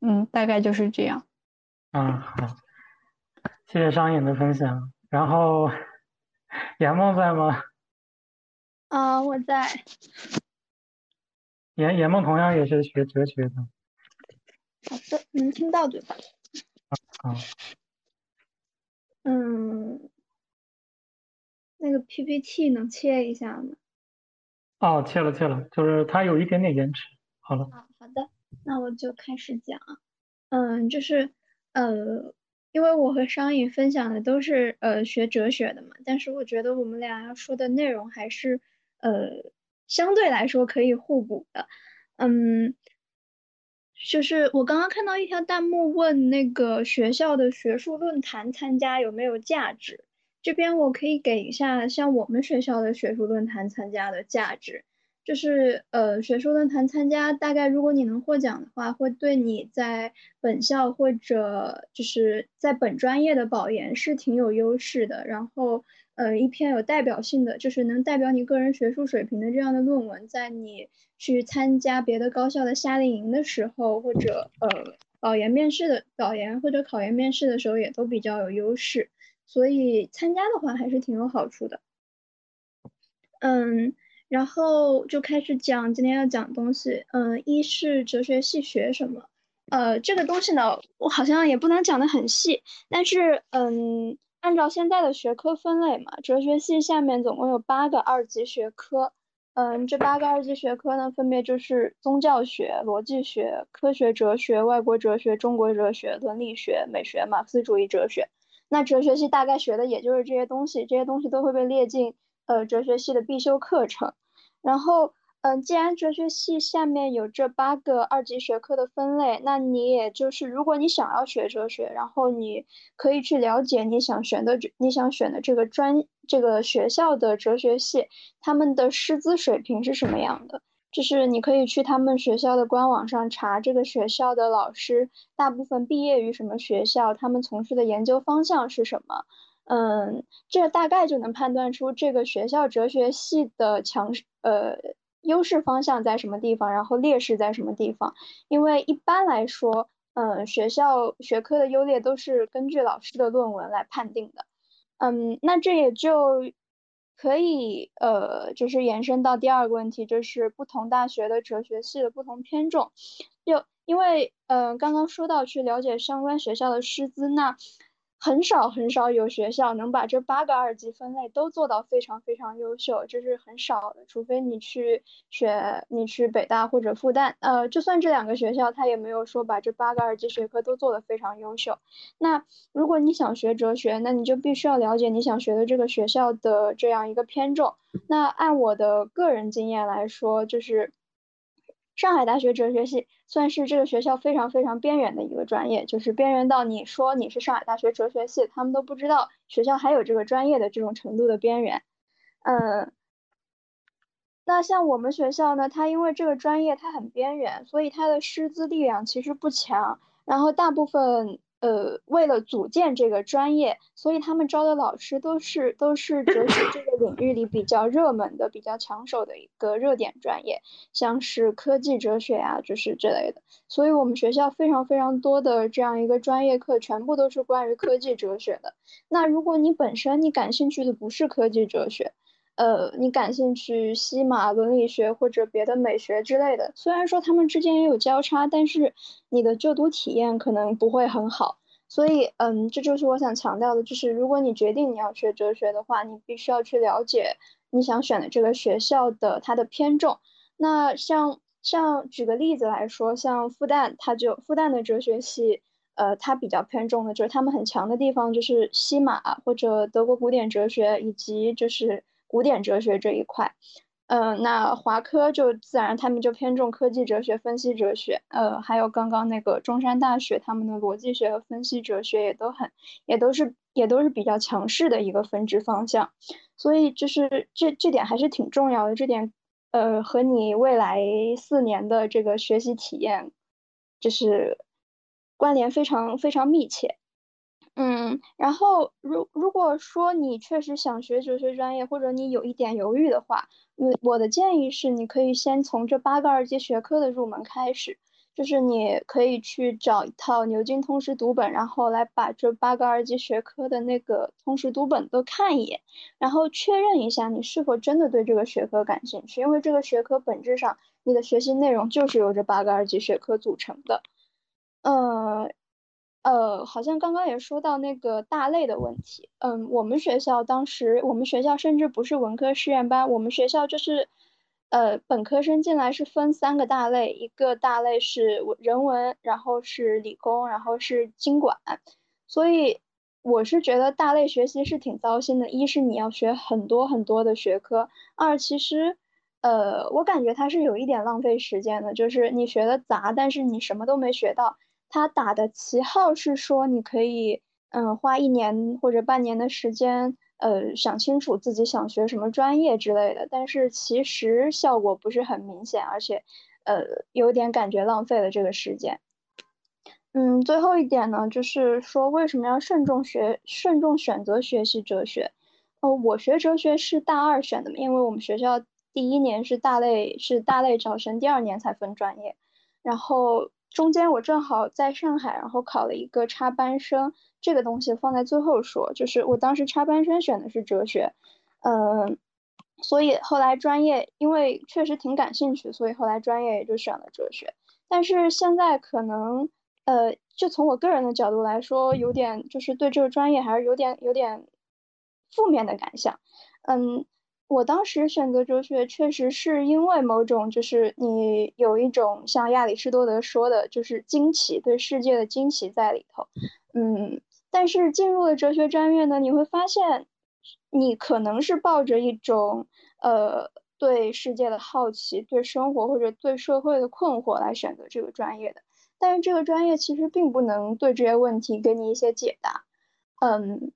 嗯，大概就是这样。嗯，好，谢谢商颖的分享。然后，严梦在吗？啊，我在。严严梦同样也是学哲学的。好的，能听到对吧？好。嗯，那个 PPT 能切一下吗？哦，切了切了，就是它有一点点延迟。好了。啊，好的，那我就开始讲。嗯，就是。呃，因为我和商颖分享的都是呃学哲学的嘛，但是我觉得我们俩要说的内容还是呃相对来说可以互补的。嗯，就是我刚刚看到一条弹幕问那个学校的学术论坛参加有没有价值，这边我可以给一下像我们学校的学术论坛参加的价值。就是呃，学术论坛参加，大概如果你能获奖的话，会对你在本校或者就是在本专业的保研是挺有优势的。然后呃，一篇有代表性的，就是能代表你个人学术水平的这样的论文，在你去参加别的高校的夏令营的时候，或者呃保研面试的保研或者考研面试的时候，也都比较有优势。所以参加的话还是挺有好处的。嗯。然后就开始讲今天要讲的东西，嗯，一是哲学系学什么，呃，这个东西呢，我好像也不能讲的很细，但是，嗯，按照现在的学科分类嘛，哲学系下面总共有八个二级学科。嗯，这八个二级学科呢，分别就是宗教学、逻辑学、科学哲学、外国哲学、中国哲学、伦理学、美学、马克思主义哲学。那哲学系大概学的也就是这些东西，这些东西都会被列进呃哲学系的必修课程。然后，嗯，既然哲学系下面有这八个二级学科的分类，那你也就是如果你想要学哲学，然后你可以去了解你想选的你想选的这个专这个学校的哲学系，他们的师资水平是什么样的。就是你可以去他们学校的官网上查这个学校的老师大部分毕业于什么学校，他们从事的研究方向是什么，嗯，这大概就能判断出这个学校哲学系的强势呃优势方向在什么地方，然后劣势在什么地方。因为一般来说，嗯，学校学科的优劣都是根据老师的论文来判定的，嗯，那这也就。可以，呃，就是延伸到第二个问题，就是不同大学的哲学系的不同偏重，就因为，呃，刚刚说到去了解相关学校的师资，那。很少很少有学校能把这八个二级分类都做到非常非常优秀，这是很少的。除非你去学，你去北大或者复旦，呃，就算这两个学校，他也没有说把这八个二级学科都做得非常优秀。那如果你想学哲学，那你就必须要了解你想学的这个学校的这样一个偏重。那按我的个人经验来说，就是上海大学哲学系。算是这个学校非常非常边缘的一个专业，就是边缘到你说你是上海大学哲学系，他们都不知道学校还有这个专业的这种程度的边缘。嗯，那像我们学校呢，它因为这个专业它很边缘，所以它的师资力量其实不强，然后大部分。呃，为了组建这个专业，所以他们招的老师都是都是哲 学这个领域里比较热门的、比较抢手的一个热点专业，像是科技哲学啊，就是之类的。所以我们学校非常非常多的这样一个专业课，全部都是关于科技哲学的。那如果你本身你感兴趣的不是科技哲学，呃，你感兴趣西马伦理学或者别的美学之类的，虽然说他们之间也有交叉，但是你的就读体验可能不会很好。所以，嗯，这就是我想强调的，就是如果你决定你要学哲学的话，你必须要去了解你想选的这个学校的它的偏重。那像像举个例子来说，像复旦，它就复旦的哲学系，呃，它比较偏重的就是他们很强的地方就是西马或者德国古典哲学以及就是古典哲学这一块。嗯，那华科就自然他们就偏重科技哲学、分析哲学，呃，还有刚刚那个中山大学他们的逻辑学和分析哲学也都很，也都是也都是比较强势的一个分支方向，所以就是这这点还是挺重要的，这点呃和你未来四年的这个学习体验就是关联非常非常密切。嗯，然后如如果说你确实想学哲学专业，或者你有一点犹豫的话，我我的建议是，你可以先从这八个二级学科的入门开始，就是你可以去找一套牛津通识读本，然后来把这八个二级学科的那个通识读本都看一眼，然后确认一下你是否真的对这个学科感兴趣，因为这个学科本质上你的学习内容就是由这八个二级学科组成的，嗯。呃，好像刚刚也说到那个大类的问题。嗯，我们学校当时，我们学校甚至不是文科试验班，我们学校就是，呃，本科生进来是分三个大类，一个大类是人文，然后是理工，然后是经管。所以我是觉得大类学习是挺糟心的，一是你要学很多很多的学科，二其实，呃，我感觉它是有一点浪费时间的，就是你学的杂，但是你什么都没学到。他打的旗号是说，你可以，嗯，花一年或者半年的时间，呃，想清楚自己想学什么专业之类的。但是其实效果不是很明显，而且，呃，有点感觉浪费了这个时间。嗯，最后一点呢，就是说为什么要慎重学、慎重选择学习哲学？哦，我学哲学是大二选的，因为我们学校第一年是大类，是大类招生，第二年才分专业，然后。中间我正好在上海，然后考了一个插班生，这个东西放在最后说。就是我当时插班生选的是哲学，嗯，所以后来专业因为确实挺感兴趣，所以后来专业也就选了哲学。但是现在可能呃，就从我个人的角度来说，有点就是对这个专业还是有点有点负面的感想。嗯，我当时选择哲学，确实是因为某种就是你有一种像亚里士多德说的，就是惊奇对世界的惊奇在里头。嗯，但是进入了哲学专业呢，你会发现，你可能是抱着一种呃对世界的好奇、对生活或者对社会的困惑来选择这个专业的。但是这个专业其实并不能对这些问题给你一些解答。嗯，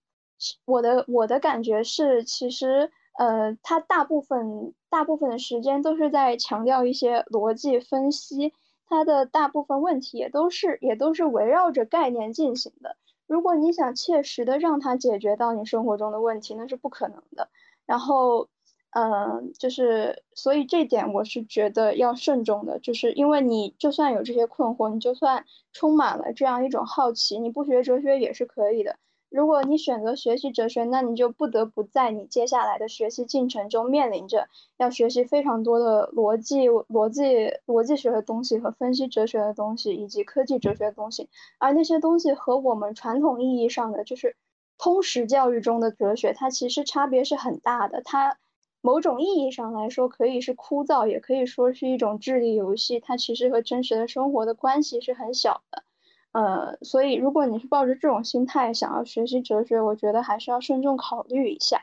我的我的感觉是，其实呃，它大部分大部分的时间都是在强调一些逻辑分析，它的大部分问题也都是也都是围绕着概念进行的。如果你想切实的让它解决到你生活中的问题，那是不可能的。然后。嗯，就是所以这点我是觉得要慎重的，就是因为你就算有这些困惑，你就算充满了这样一种好奇，你不学哲学也是可以的。如果你选择学习哲学，那你就不得不在你接下来的学习进程中面临着要学习非常多的逻辑、逻辑、逻辑学的东西和分析哲学的东西，以及科技哲学的东西。而那些东西和我们传统意义上的就是通识教育中的哲学，它其实差别是很大的。它某种意义上来说，可以是枯燥，也可以说是一种智力游戏。它其实和真实的生活的关系是很小的，呃，所以如果你是抱着这种心态想要学习哲学，我觉得还是要慎重考虑一下。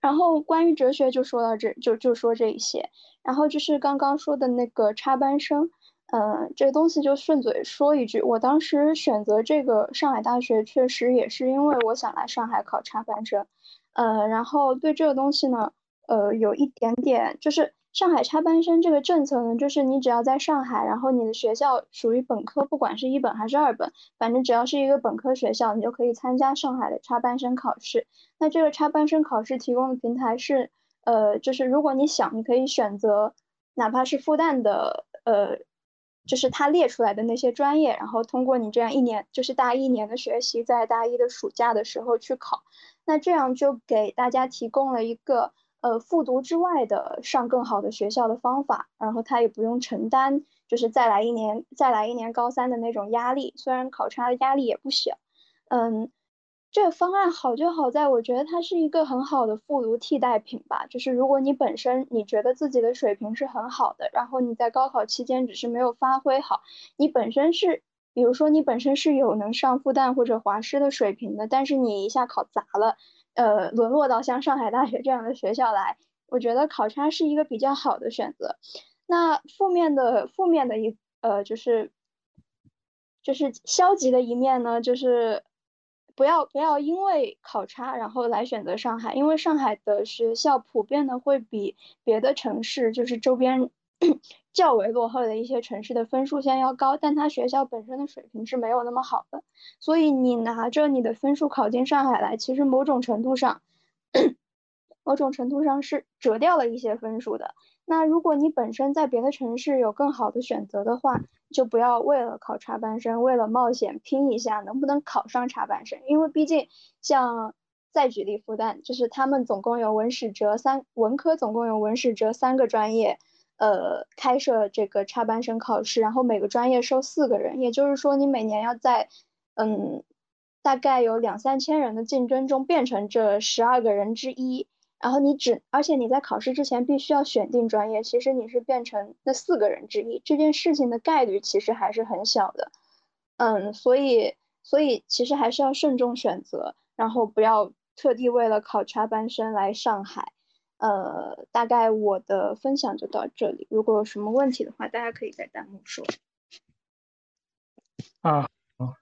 然后关于哲学就说到这就就说这一些，然后就是刚刚说的那个插班生，嗯，这个东西就顺嘴说一句，我当时选择这个上海大学，确实也是因为我想来上海考插班生。呃，然后对这个东西呢，呃，有一点点，就是上海插班生这个政策呢，就是你只要在上海，然后你的学校属于本科，不管是一本还是二本，反正只要是一个本科学校，你就可以参加上海的插班生考试。那这个插班生考试提供的平台是，呃，就是如果你想，你可以选择哪怕是复旦的，呃，就是他列出来的那些专业，然后通过你这样一年，就是大一年的学习，在大一的暑假的时候去考。那这样就给大家提供了一个呃复读之外的上更好的学校的方法，然后他也不用承担就是再来一年再来一年高三的那种压力，虽然考差的压力也不小，嗯，这个方案好就好在我觉得它是一个很好的复读替代品吧，就是如果你本身你觉得自己的水平是很好的，然后你在高考期间只是没有发挥好，你本身是。比如说你本身是有能上复旦或者华师的水平的，但是你一下考砸了，呃，沦落到像上海大学这样的学校来，我觉得考差是一个比较好的选择。那负面的负面的一呃就是就是消极的一面呢，就是不要不要因为考差然后来选择上海，因为上海的学校普遍的会比别的城市就是周边。较为落后的一些城市的分数线要高，但他学校本身的水平是没有那么好的，所以你拿着你的分数考进上海来，其实某种程度上，某种程度上是折掉了一些分数的。那如果你本身在别的城市有更好的选择的话，就不要为了考插班生，为了冒险拼一下能不能考上插班生，因为毕竟像再举例复旦，就是他们总共有文史哲三文科，总共有文史哲三个专业。呃，开设这个插班生考试，然后每个专业收四个人，也就是说，你每年要在，嗯，大概有两三千人的竞争中变成这十二个人之一，然后你只，而且你在考试之前必须要选定专业，其实你是变成那四个人之一，这件事情的概率其实还是很小的，嗯，所以，所以其实还是要慎重选择，然后不要特地为了考插班生来上海。呃，大概我的分享就到这里。如果有什么问题的话，大家可以在弹幕说。啊，好，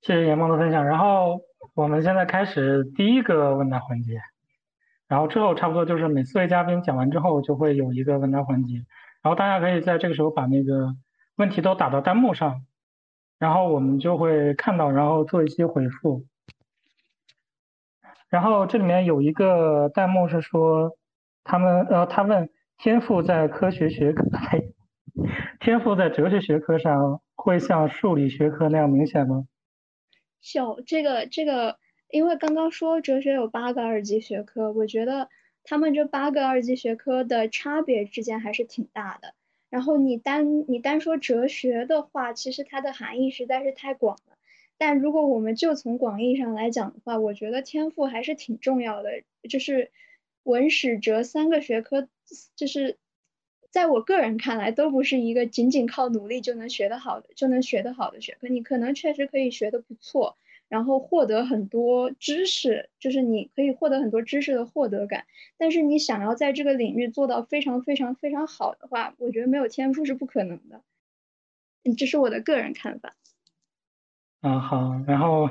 谢谢严梦的分享。然后我们现在开始第一个问答环节，然后之后差不多就是每四位嘉宾讲完之后就会有一个问答环节，然后大家可以在这个时候把那个问题都打到弹幕上，然后我们就会看到，然后做一些回复。然后这里面有一个弹幕是说，他们呃，他问天赋在科学学科，天赋在哲学学科上会像数理学科那样明显吗？小这个这个，因为刚刚说哲学有八个二级学科，我觉得他们这八个二级学科的差别之间还是挺大的。然后你单你单说哲学的话，其实它的含义实在是太广。但如果我们就从广义上来讲的话，我觉得天赋还是挺重要的。就是文史哲三个学科，就是在我个人看来，都不是一个仅仅靠努力就能学得好的就能学得好的学科。你可能确实可以学得不错。然后获得很多知识，就是你可以获得很多知识的获得感。但是你想要在这个领域做到非常非常非常好的话，我觉得没有天赋是不可能的。嗯，这是我的个人看法。嗯，好。然后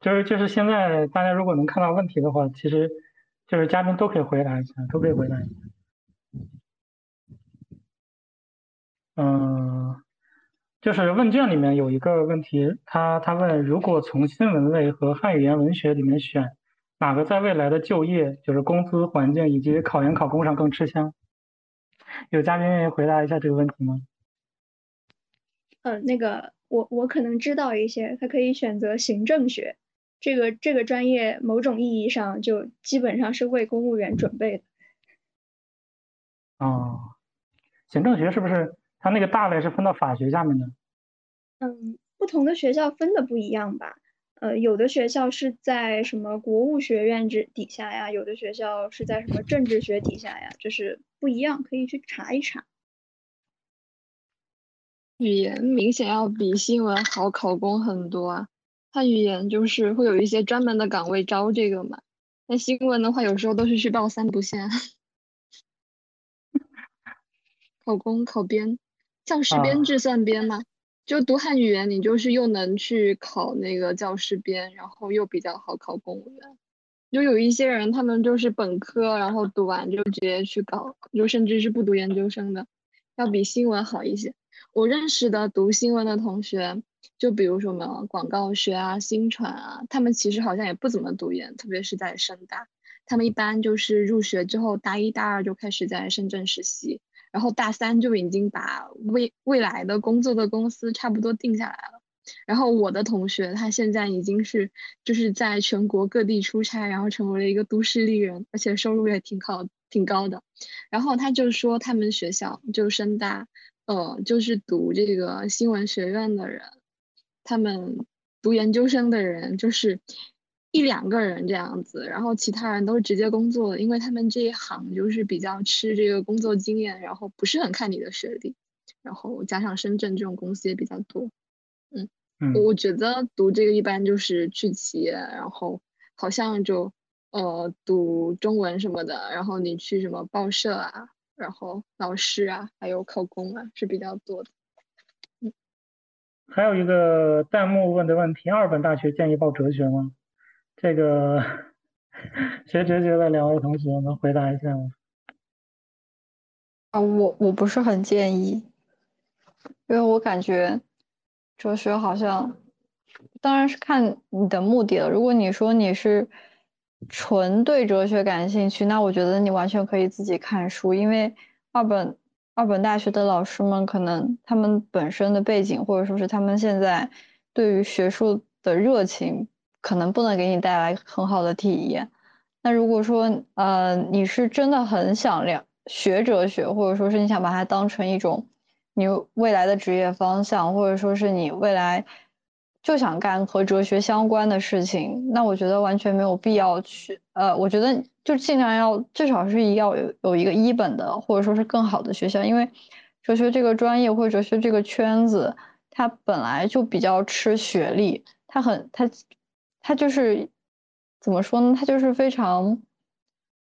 就是就是现在大家如果能看到问题的话，其实就是嘉宾都可以回答一下，都可以回答一下。嗯。就是问卷里面有一个问题，他他问，如果从新闻类和汉语言文学里面选，哪个在未来的就业，就是工资环境以及考研考公上更吃香？有嘉宾愿意回答一下这个问题吗？嗯，那个我我可能知道一些，他可以选择行政学，这个这个专业某种意义上就基本上是为公务员准备的。哦，行政学是不是？它那个大类是分到法学下面的，嗯，不同的学校分的不一样吧？呃，有的学校是在什么国务学院之底下呀，有的学校是在什么政治学底下呀，就是不一样，可以去查一查。语言明显要比新闻好考公很多啊，它语言就是会有一些专门的岗位招这个嘛，那新闻的话有时候都是去报三不限，考公考编。教师编制算编吗？就读汉语言，你就是又能去考那个教师编，然后又比较好考公务员。就有一些人，他们就是本科，然后读完就直接去搞，就甚至是不读研究生的，要比新闻好一些。我认识的读新闻的同学，就比如说什么广告学啊、新传啊，他们其实好像也不怎么读研，特别是在深大，他们一般就是入学之后，大一大二就开始在深圳实习。然后大三就已经把未未来的工作的公司差不多定下来了。然后我的同学他现在已经是就是在全国各地出差，然后成为了一个都市丽人，而且收入也挺高挺高的。然后他就说他们学校就深大，呃，就是读这个新闻学院的人，他们读研究生的人就是。一两个人这样子，然后其他人都是直接工作的，因为他们这一行就是比较吃这个工作经验，然后不是很看你的学历，然后加上深圳这种公司也比较多，嗯，我觉得读这个一般就是去企业，然后好像就呃读中文什么的，然后你去什么报社啊，然后老师啊，还有考公啊是比较多的，嗯，还有一个弹幕问的问题：二本大学建议报哲学吗？这个学哲学的两位同学能回答一下吗？啊，我我不是很建议，因为我感觉哲学好像，当然是看你的目的了。如果你说你是纯对哲学感兴趣，那我觉得你完全可以自己看书，因为二本二本大学的老师们可能他们本身的背景，或者说是他们现在对于学术的热情。可能不能给你带来很好的体验。那如果说，呃，你是真的很想了学哲学，或者说是你想把它当成一种你未来的职业方向，或者说是你未来就想干和哲学相关的事情，那我觉得完全没有必要去。呃，我觉得就尽量要至少是要有有一个一本的，或者说是更好的学校，因为哲学这个专业或者哲学这个圈子，它本来就比较吃学历，它很它。他就是怎么说呢？他就是非常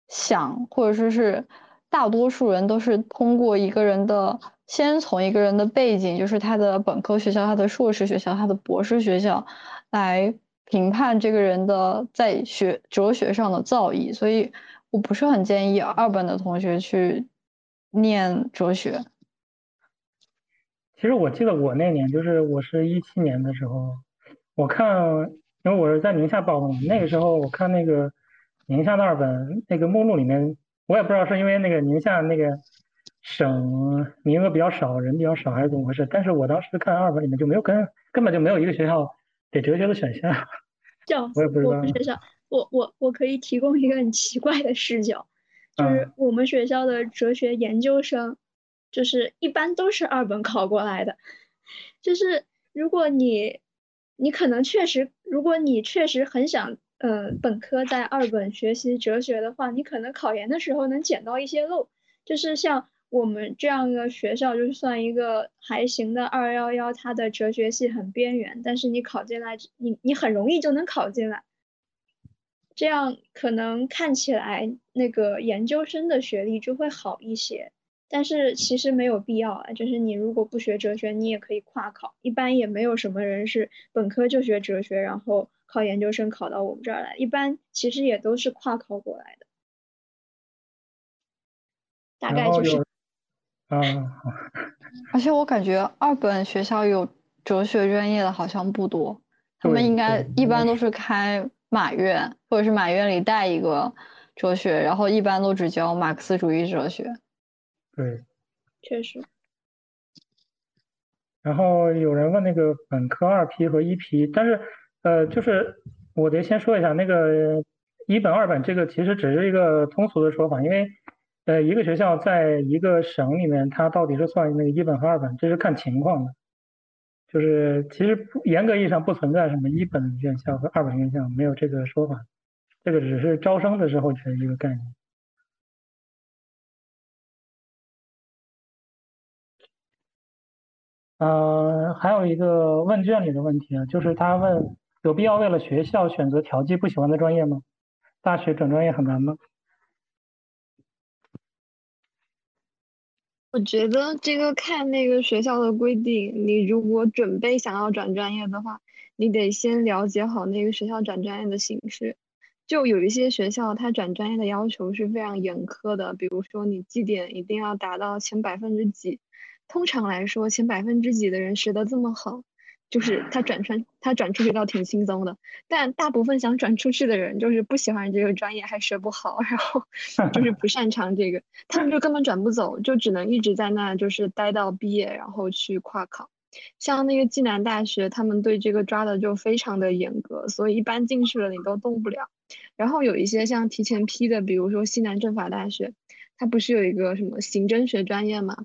想，或者说是大多数人都是通过一个人的，先从一个人的背景，就是他的本科学校、他的硕士学校、他的博士学校，来评判这个人的在学哲学上的造诣。所以我不是很建议二本的同学去念哲学。其实我记得我那年，就是我是一七年的时候，我看。因为我是在宁夏报的嘛，那个时候我看那个宁夏的二本那个目录里面，我也不知道是因为那个宁夏那个省名额比较少，人比较少还是怎么回事，但是我当时看二本里面就没有根根本就没有一个学校给哲学的选项。叫 我也不知道。我们学校，我我我可以提供一个很奇怪的视角，就是我们学校的哲学研究生，就是一般都是二本考过来的。就是如果你你可能确实，如果你确实很想呃本科在二本学习哲学的话，你可能考研的时候能捡到一些漏。就是像我们这样一个学校，就算一个还行的二幺幺，它的哲学系很边缘，但是你考进来，你你很容易就能考进来。这样可能看起来那个研究生的学历就会好一些，但是其实没有必要啊。就是你如果不学哲学，你也可以跨考，一般也没有什么人是本科就学哲学，然后考研究生考到我们这儿来，一般其实也都是跨考过来的。大概就是，嗯，而且我感觉二本学校有哲学专业的好像不多，他们应该一般都是开。马院，或者是马院里带一个哲学，然后一般都只教马克思主义哲学。对，确实。然后有人问那个本科二批和一批，但是呃，就是我得先说一下，那个一本二本这个其实只是一个通俗的说法，因为呃一个学校在一个省里面，它到底是算那个一本和二本，这是看情况的。就是其实严格意义上不存在什么一本院校和二本院校，没有这个说法，这个只是招生的时候的一个概念。呃，还有一个问卷里的问题啊，就是他问有必要为了学校选择调剂不喜欢的专业吗？大学转专业很难吗？我觉得这个看那个学校的规定，你如果准备想要转专业的话，你得先了解好那个学校转专业的形式。就有一些学校，它转专业的要求是非常严苛的，比如说你绩点一定要达到前百分之几。通常来说，前百分之几的人学的这么好。就是他转穿他转出去倒挺轻松的，但大部分想转出去的人就是不喜欢这个专业，还学不好，然后 就是不擅长这个，他们就根本转不走，就只能一直在那就是待到毕业，然后去跨考。像那个暨南大学，他们对这个抓的就非常的严格，所以一般进去了你都动不了。然后有一些像提前批的，比如说西南政法大学，它不是有一个什么刑侦学专业嘛？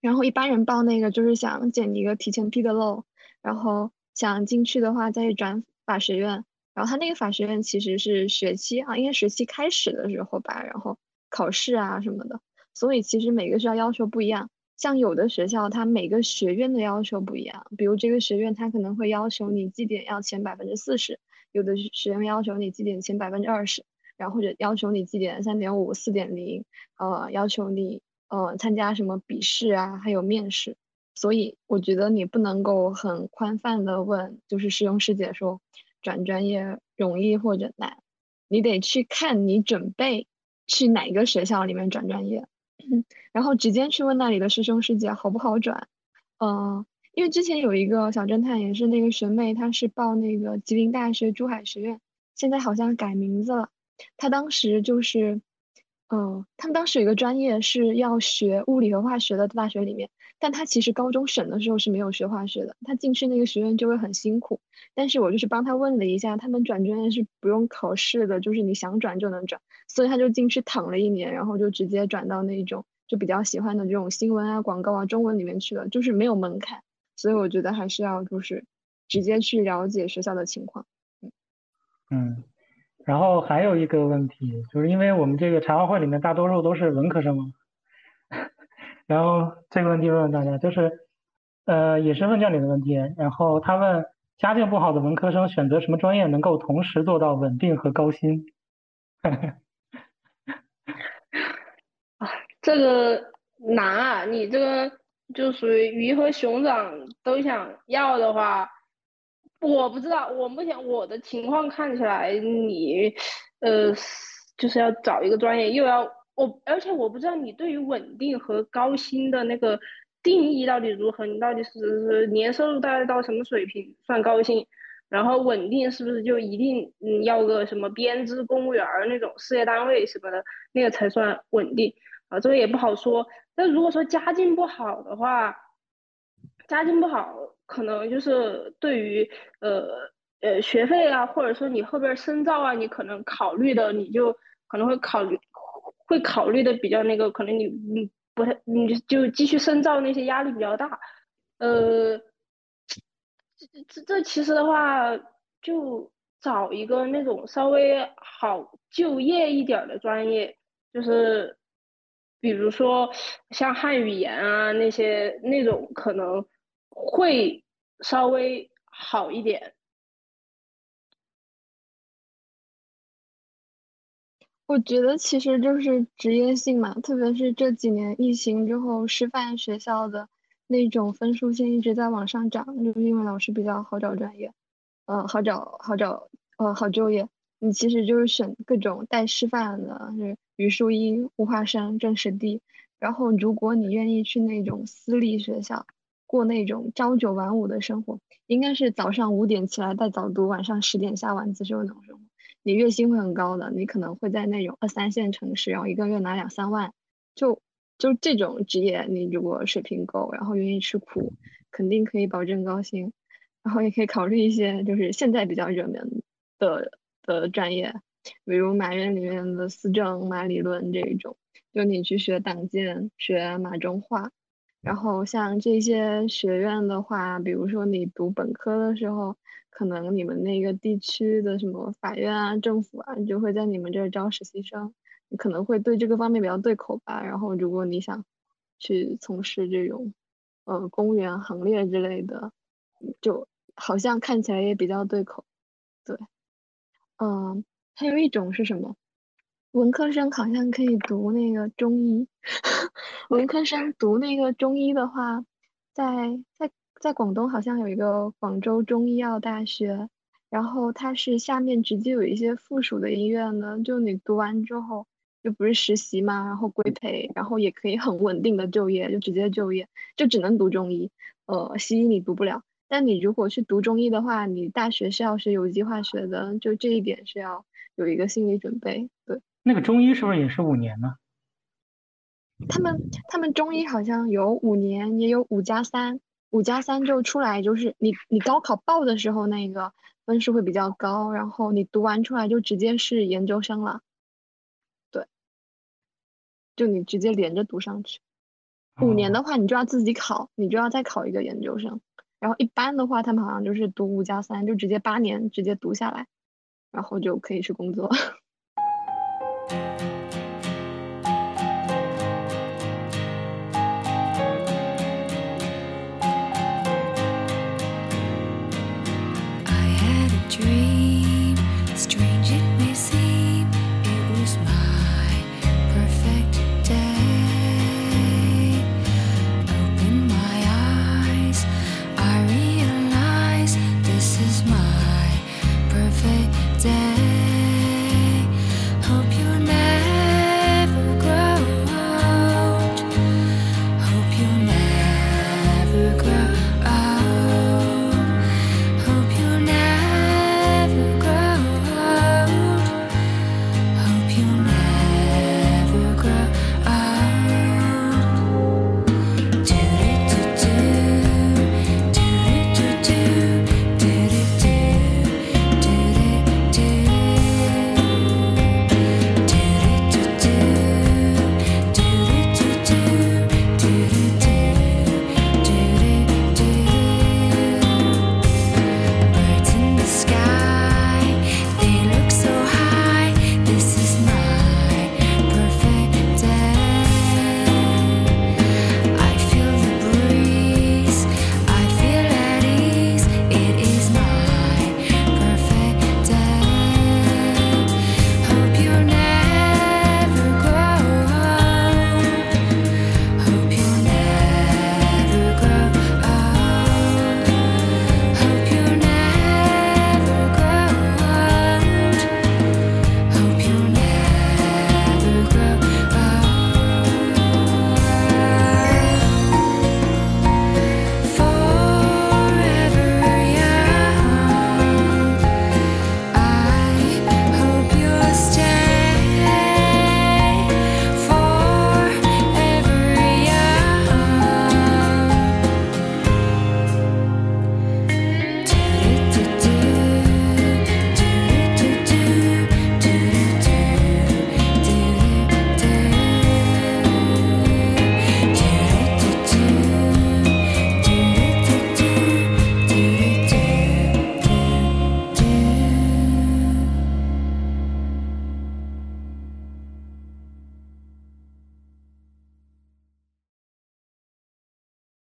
然后一般人报那个就是想捡一个提前批的漏。然后想进去的话，再转法学院。然后他那个法学院其实是学期啊，应该学期开始的时候吧，然后考试啊什么的。所以其实每个学校要求不一样。像有的学校，它每个学院的要求不一样。比如这个学院，它可能会要求你绩点要前百分之四十；有的学院要求你绩点前百分之二十，然后或者要求你绩点三点五、四点零，呃，要求你呃参加什么笔试啊，还有面试。所以我觉得你不能够很宽泛的问，就是师兄师姐说转专业容易或者难，你得去看你准备去哪个学校里面转专业，然后直接去问那里的师兄师姐好不好转。嗯，因为之前有一个小侦探也是那个学妹，她是报那个吉林大学珠海学院，现在好像改名字了。她当时就是，嗯，他们当时有一个专业是要学物理和化学的，大学里面。但他其实高中省的时候是没有学化学的，他进去那个学院就会很辛苦。但是我就是帮他问了一下，他们转专业是不用考试的，就是你想转就能转，所以他就进去躺了一年，然后就直接转到那种就比较喜欢的这种新闻啊、广告啊、中文里面去了，就是没有门槛。所以我觉得还是要就是直接去了解学校的情况。嗯，然后还有一个问题，就是因为我们这个茶话会里面大多数都是文科生嘛。然后这个问题问问大家，就是，呃，也是问卷里的问题。然后他问，家境不好的文科生选择什么专业能够同时做到稳定和高薪？啊，这个难啊！你这个就属于鱼和熊掌都想要的话，我不知道。我目前我的情况看起来，你，呃，就是要找一个专业，又要。我而且我不知道你对于稳定和高薪的那个定义到底如何？你到底是年收入大概到什么水平算高薪？然后稳定是不是就一定嗯要个什么编制公务员那种事业单位什么的那个才算稳定啊？这个也不好说。那如果说家境不好的话，家境不好可能就是对于呃呃学费啊，或者说你后边深造啊，你可能考虑的你就可能会考虑。会考虑的比较那个，可能你嗯不太，你就继续深造那些压力比较大。呃，这这这其实的话，就找一个那种稍微好就业一点的专业，就是比如说像汉语言啊那些那种可能会稍微好一点。我觉得其实就是职业性嘛，特别是这几年疫情之后，师范学校的那种分数线一直在往上涨，就是因为老师比较好找专业，呃，好找好找呃好就业。你其实就是选各种带师范的，就是语数英、物化生、政史地。然后如果你愿意去那种私立学校，过那种朝九晚五的生活，应该是早上五点起来带早读，晚上十点下晚自习那种生活。你月薪会很高的，你可能会在那种二三线城市，然后一个月拿两三万，就就这种职业，你如果水平够，然后愿意吃苦，肯定可以保证高薪，然后也可以考虑一些就是现在比较热门的的专业，比如马院里面的思政、马理论这一种，就你去学党建、学马中化，然后像这些学院的话，比如说你读本科的时候。可能你们那个地区的什么法院啊、政府啊，就会在你们这儿招实习生，你可能会对这个方面比较对口吧。然后，如果你想去从事这种呃公务员行列之类的，就好像看起来也比较对口。对，嗯，还有一种是什么？文科生好像可以读那个中医。文科生读那个中医的话，在在。在广东好像有一个广州中医药大学，然后它是下面直接有一些附属的医院呢，就你读完之后就不是实习嘛，然后规培，然后也可以很稳定的就业，就直接就业，就只能读中医，呃，西医你读不了。但你如果去读中医的话，你大学是要学有机化学的，就这一点是要有一个心理准备。对，那个中医是不是也是五年呢？他们他们中医好像有五年，也有五加三。五加三就出来，就是你你高考报的时候那个分数会比较高，然后你读完出来就直接是研究生了，对，就你直接连着读上去。五年的话，你就要自己考，你就要再考一个研究生。然后一般的话，他们好像就是读五加三，就直接八年直接读下来，然后就可以去工作。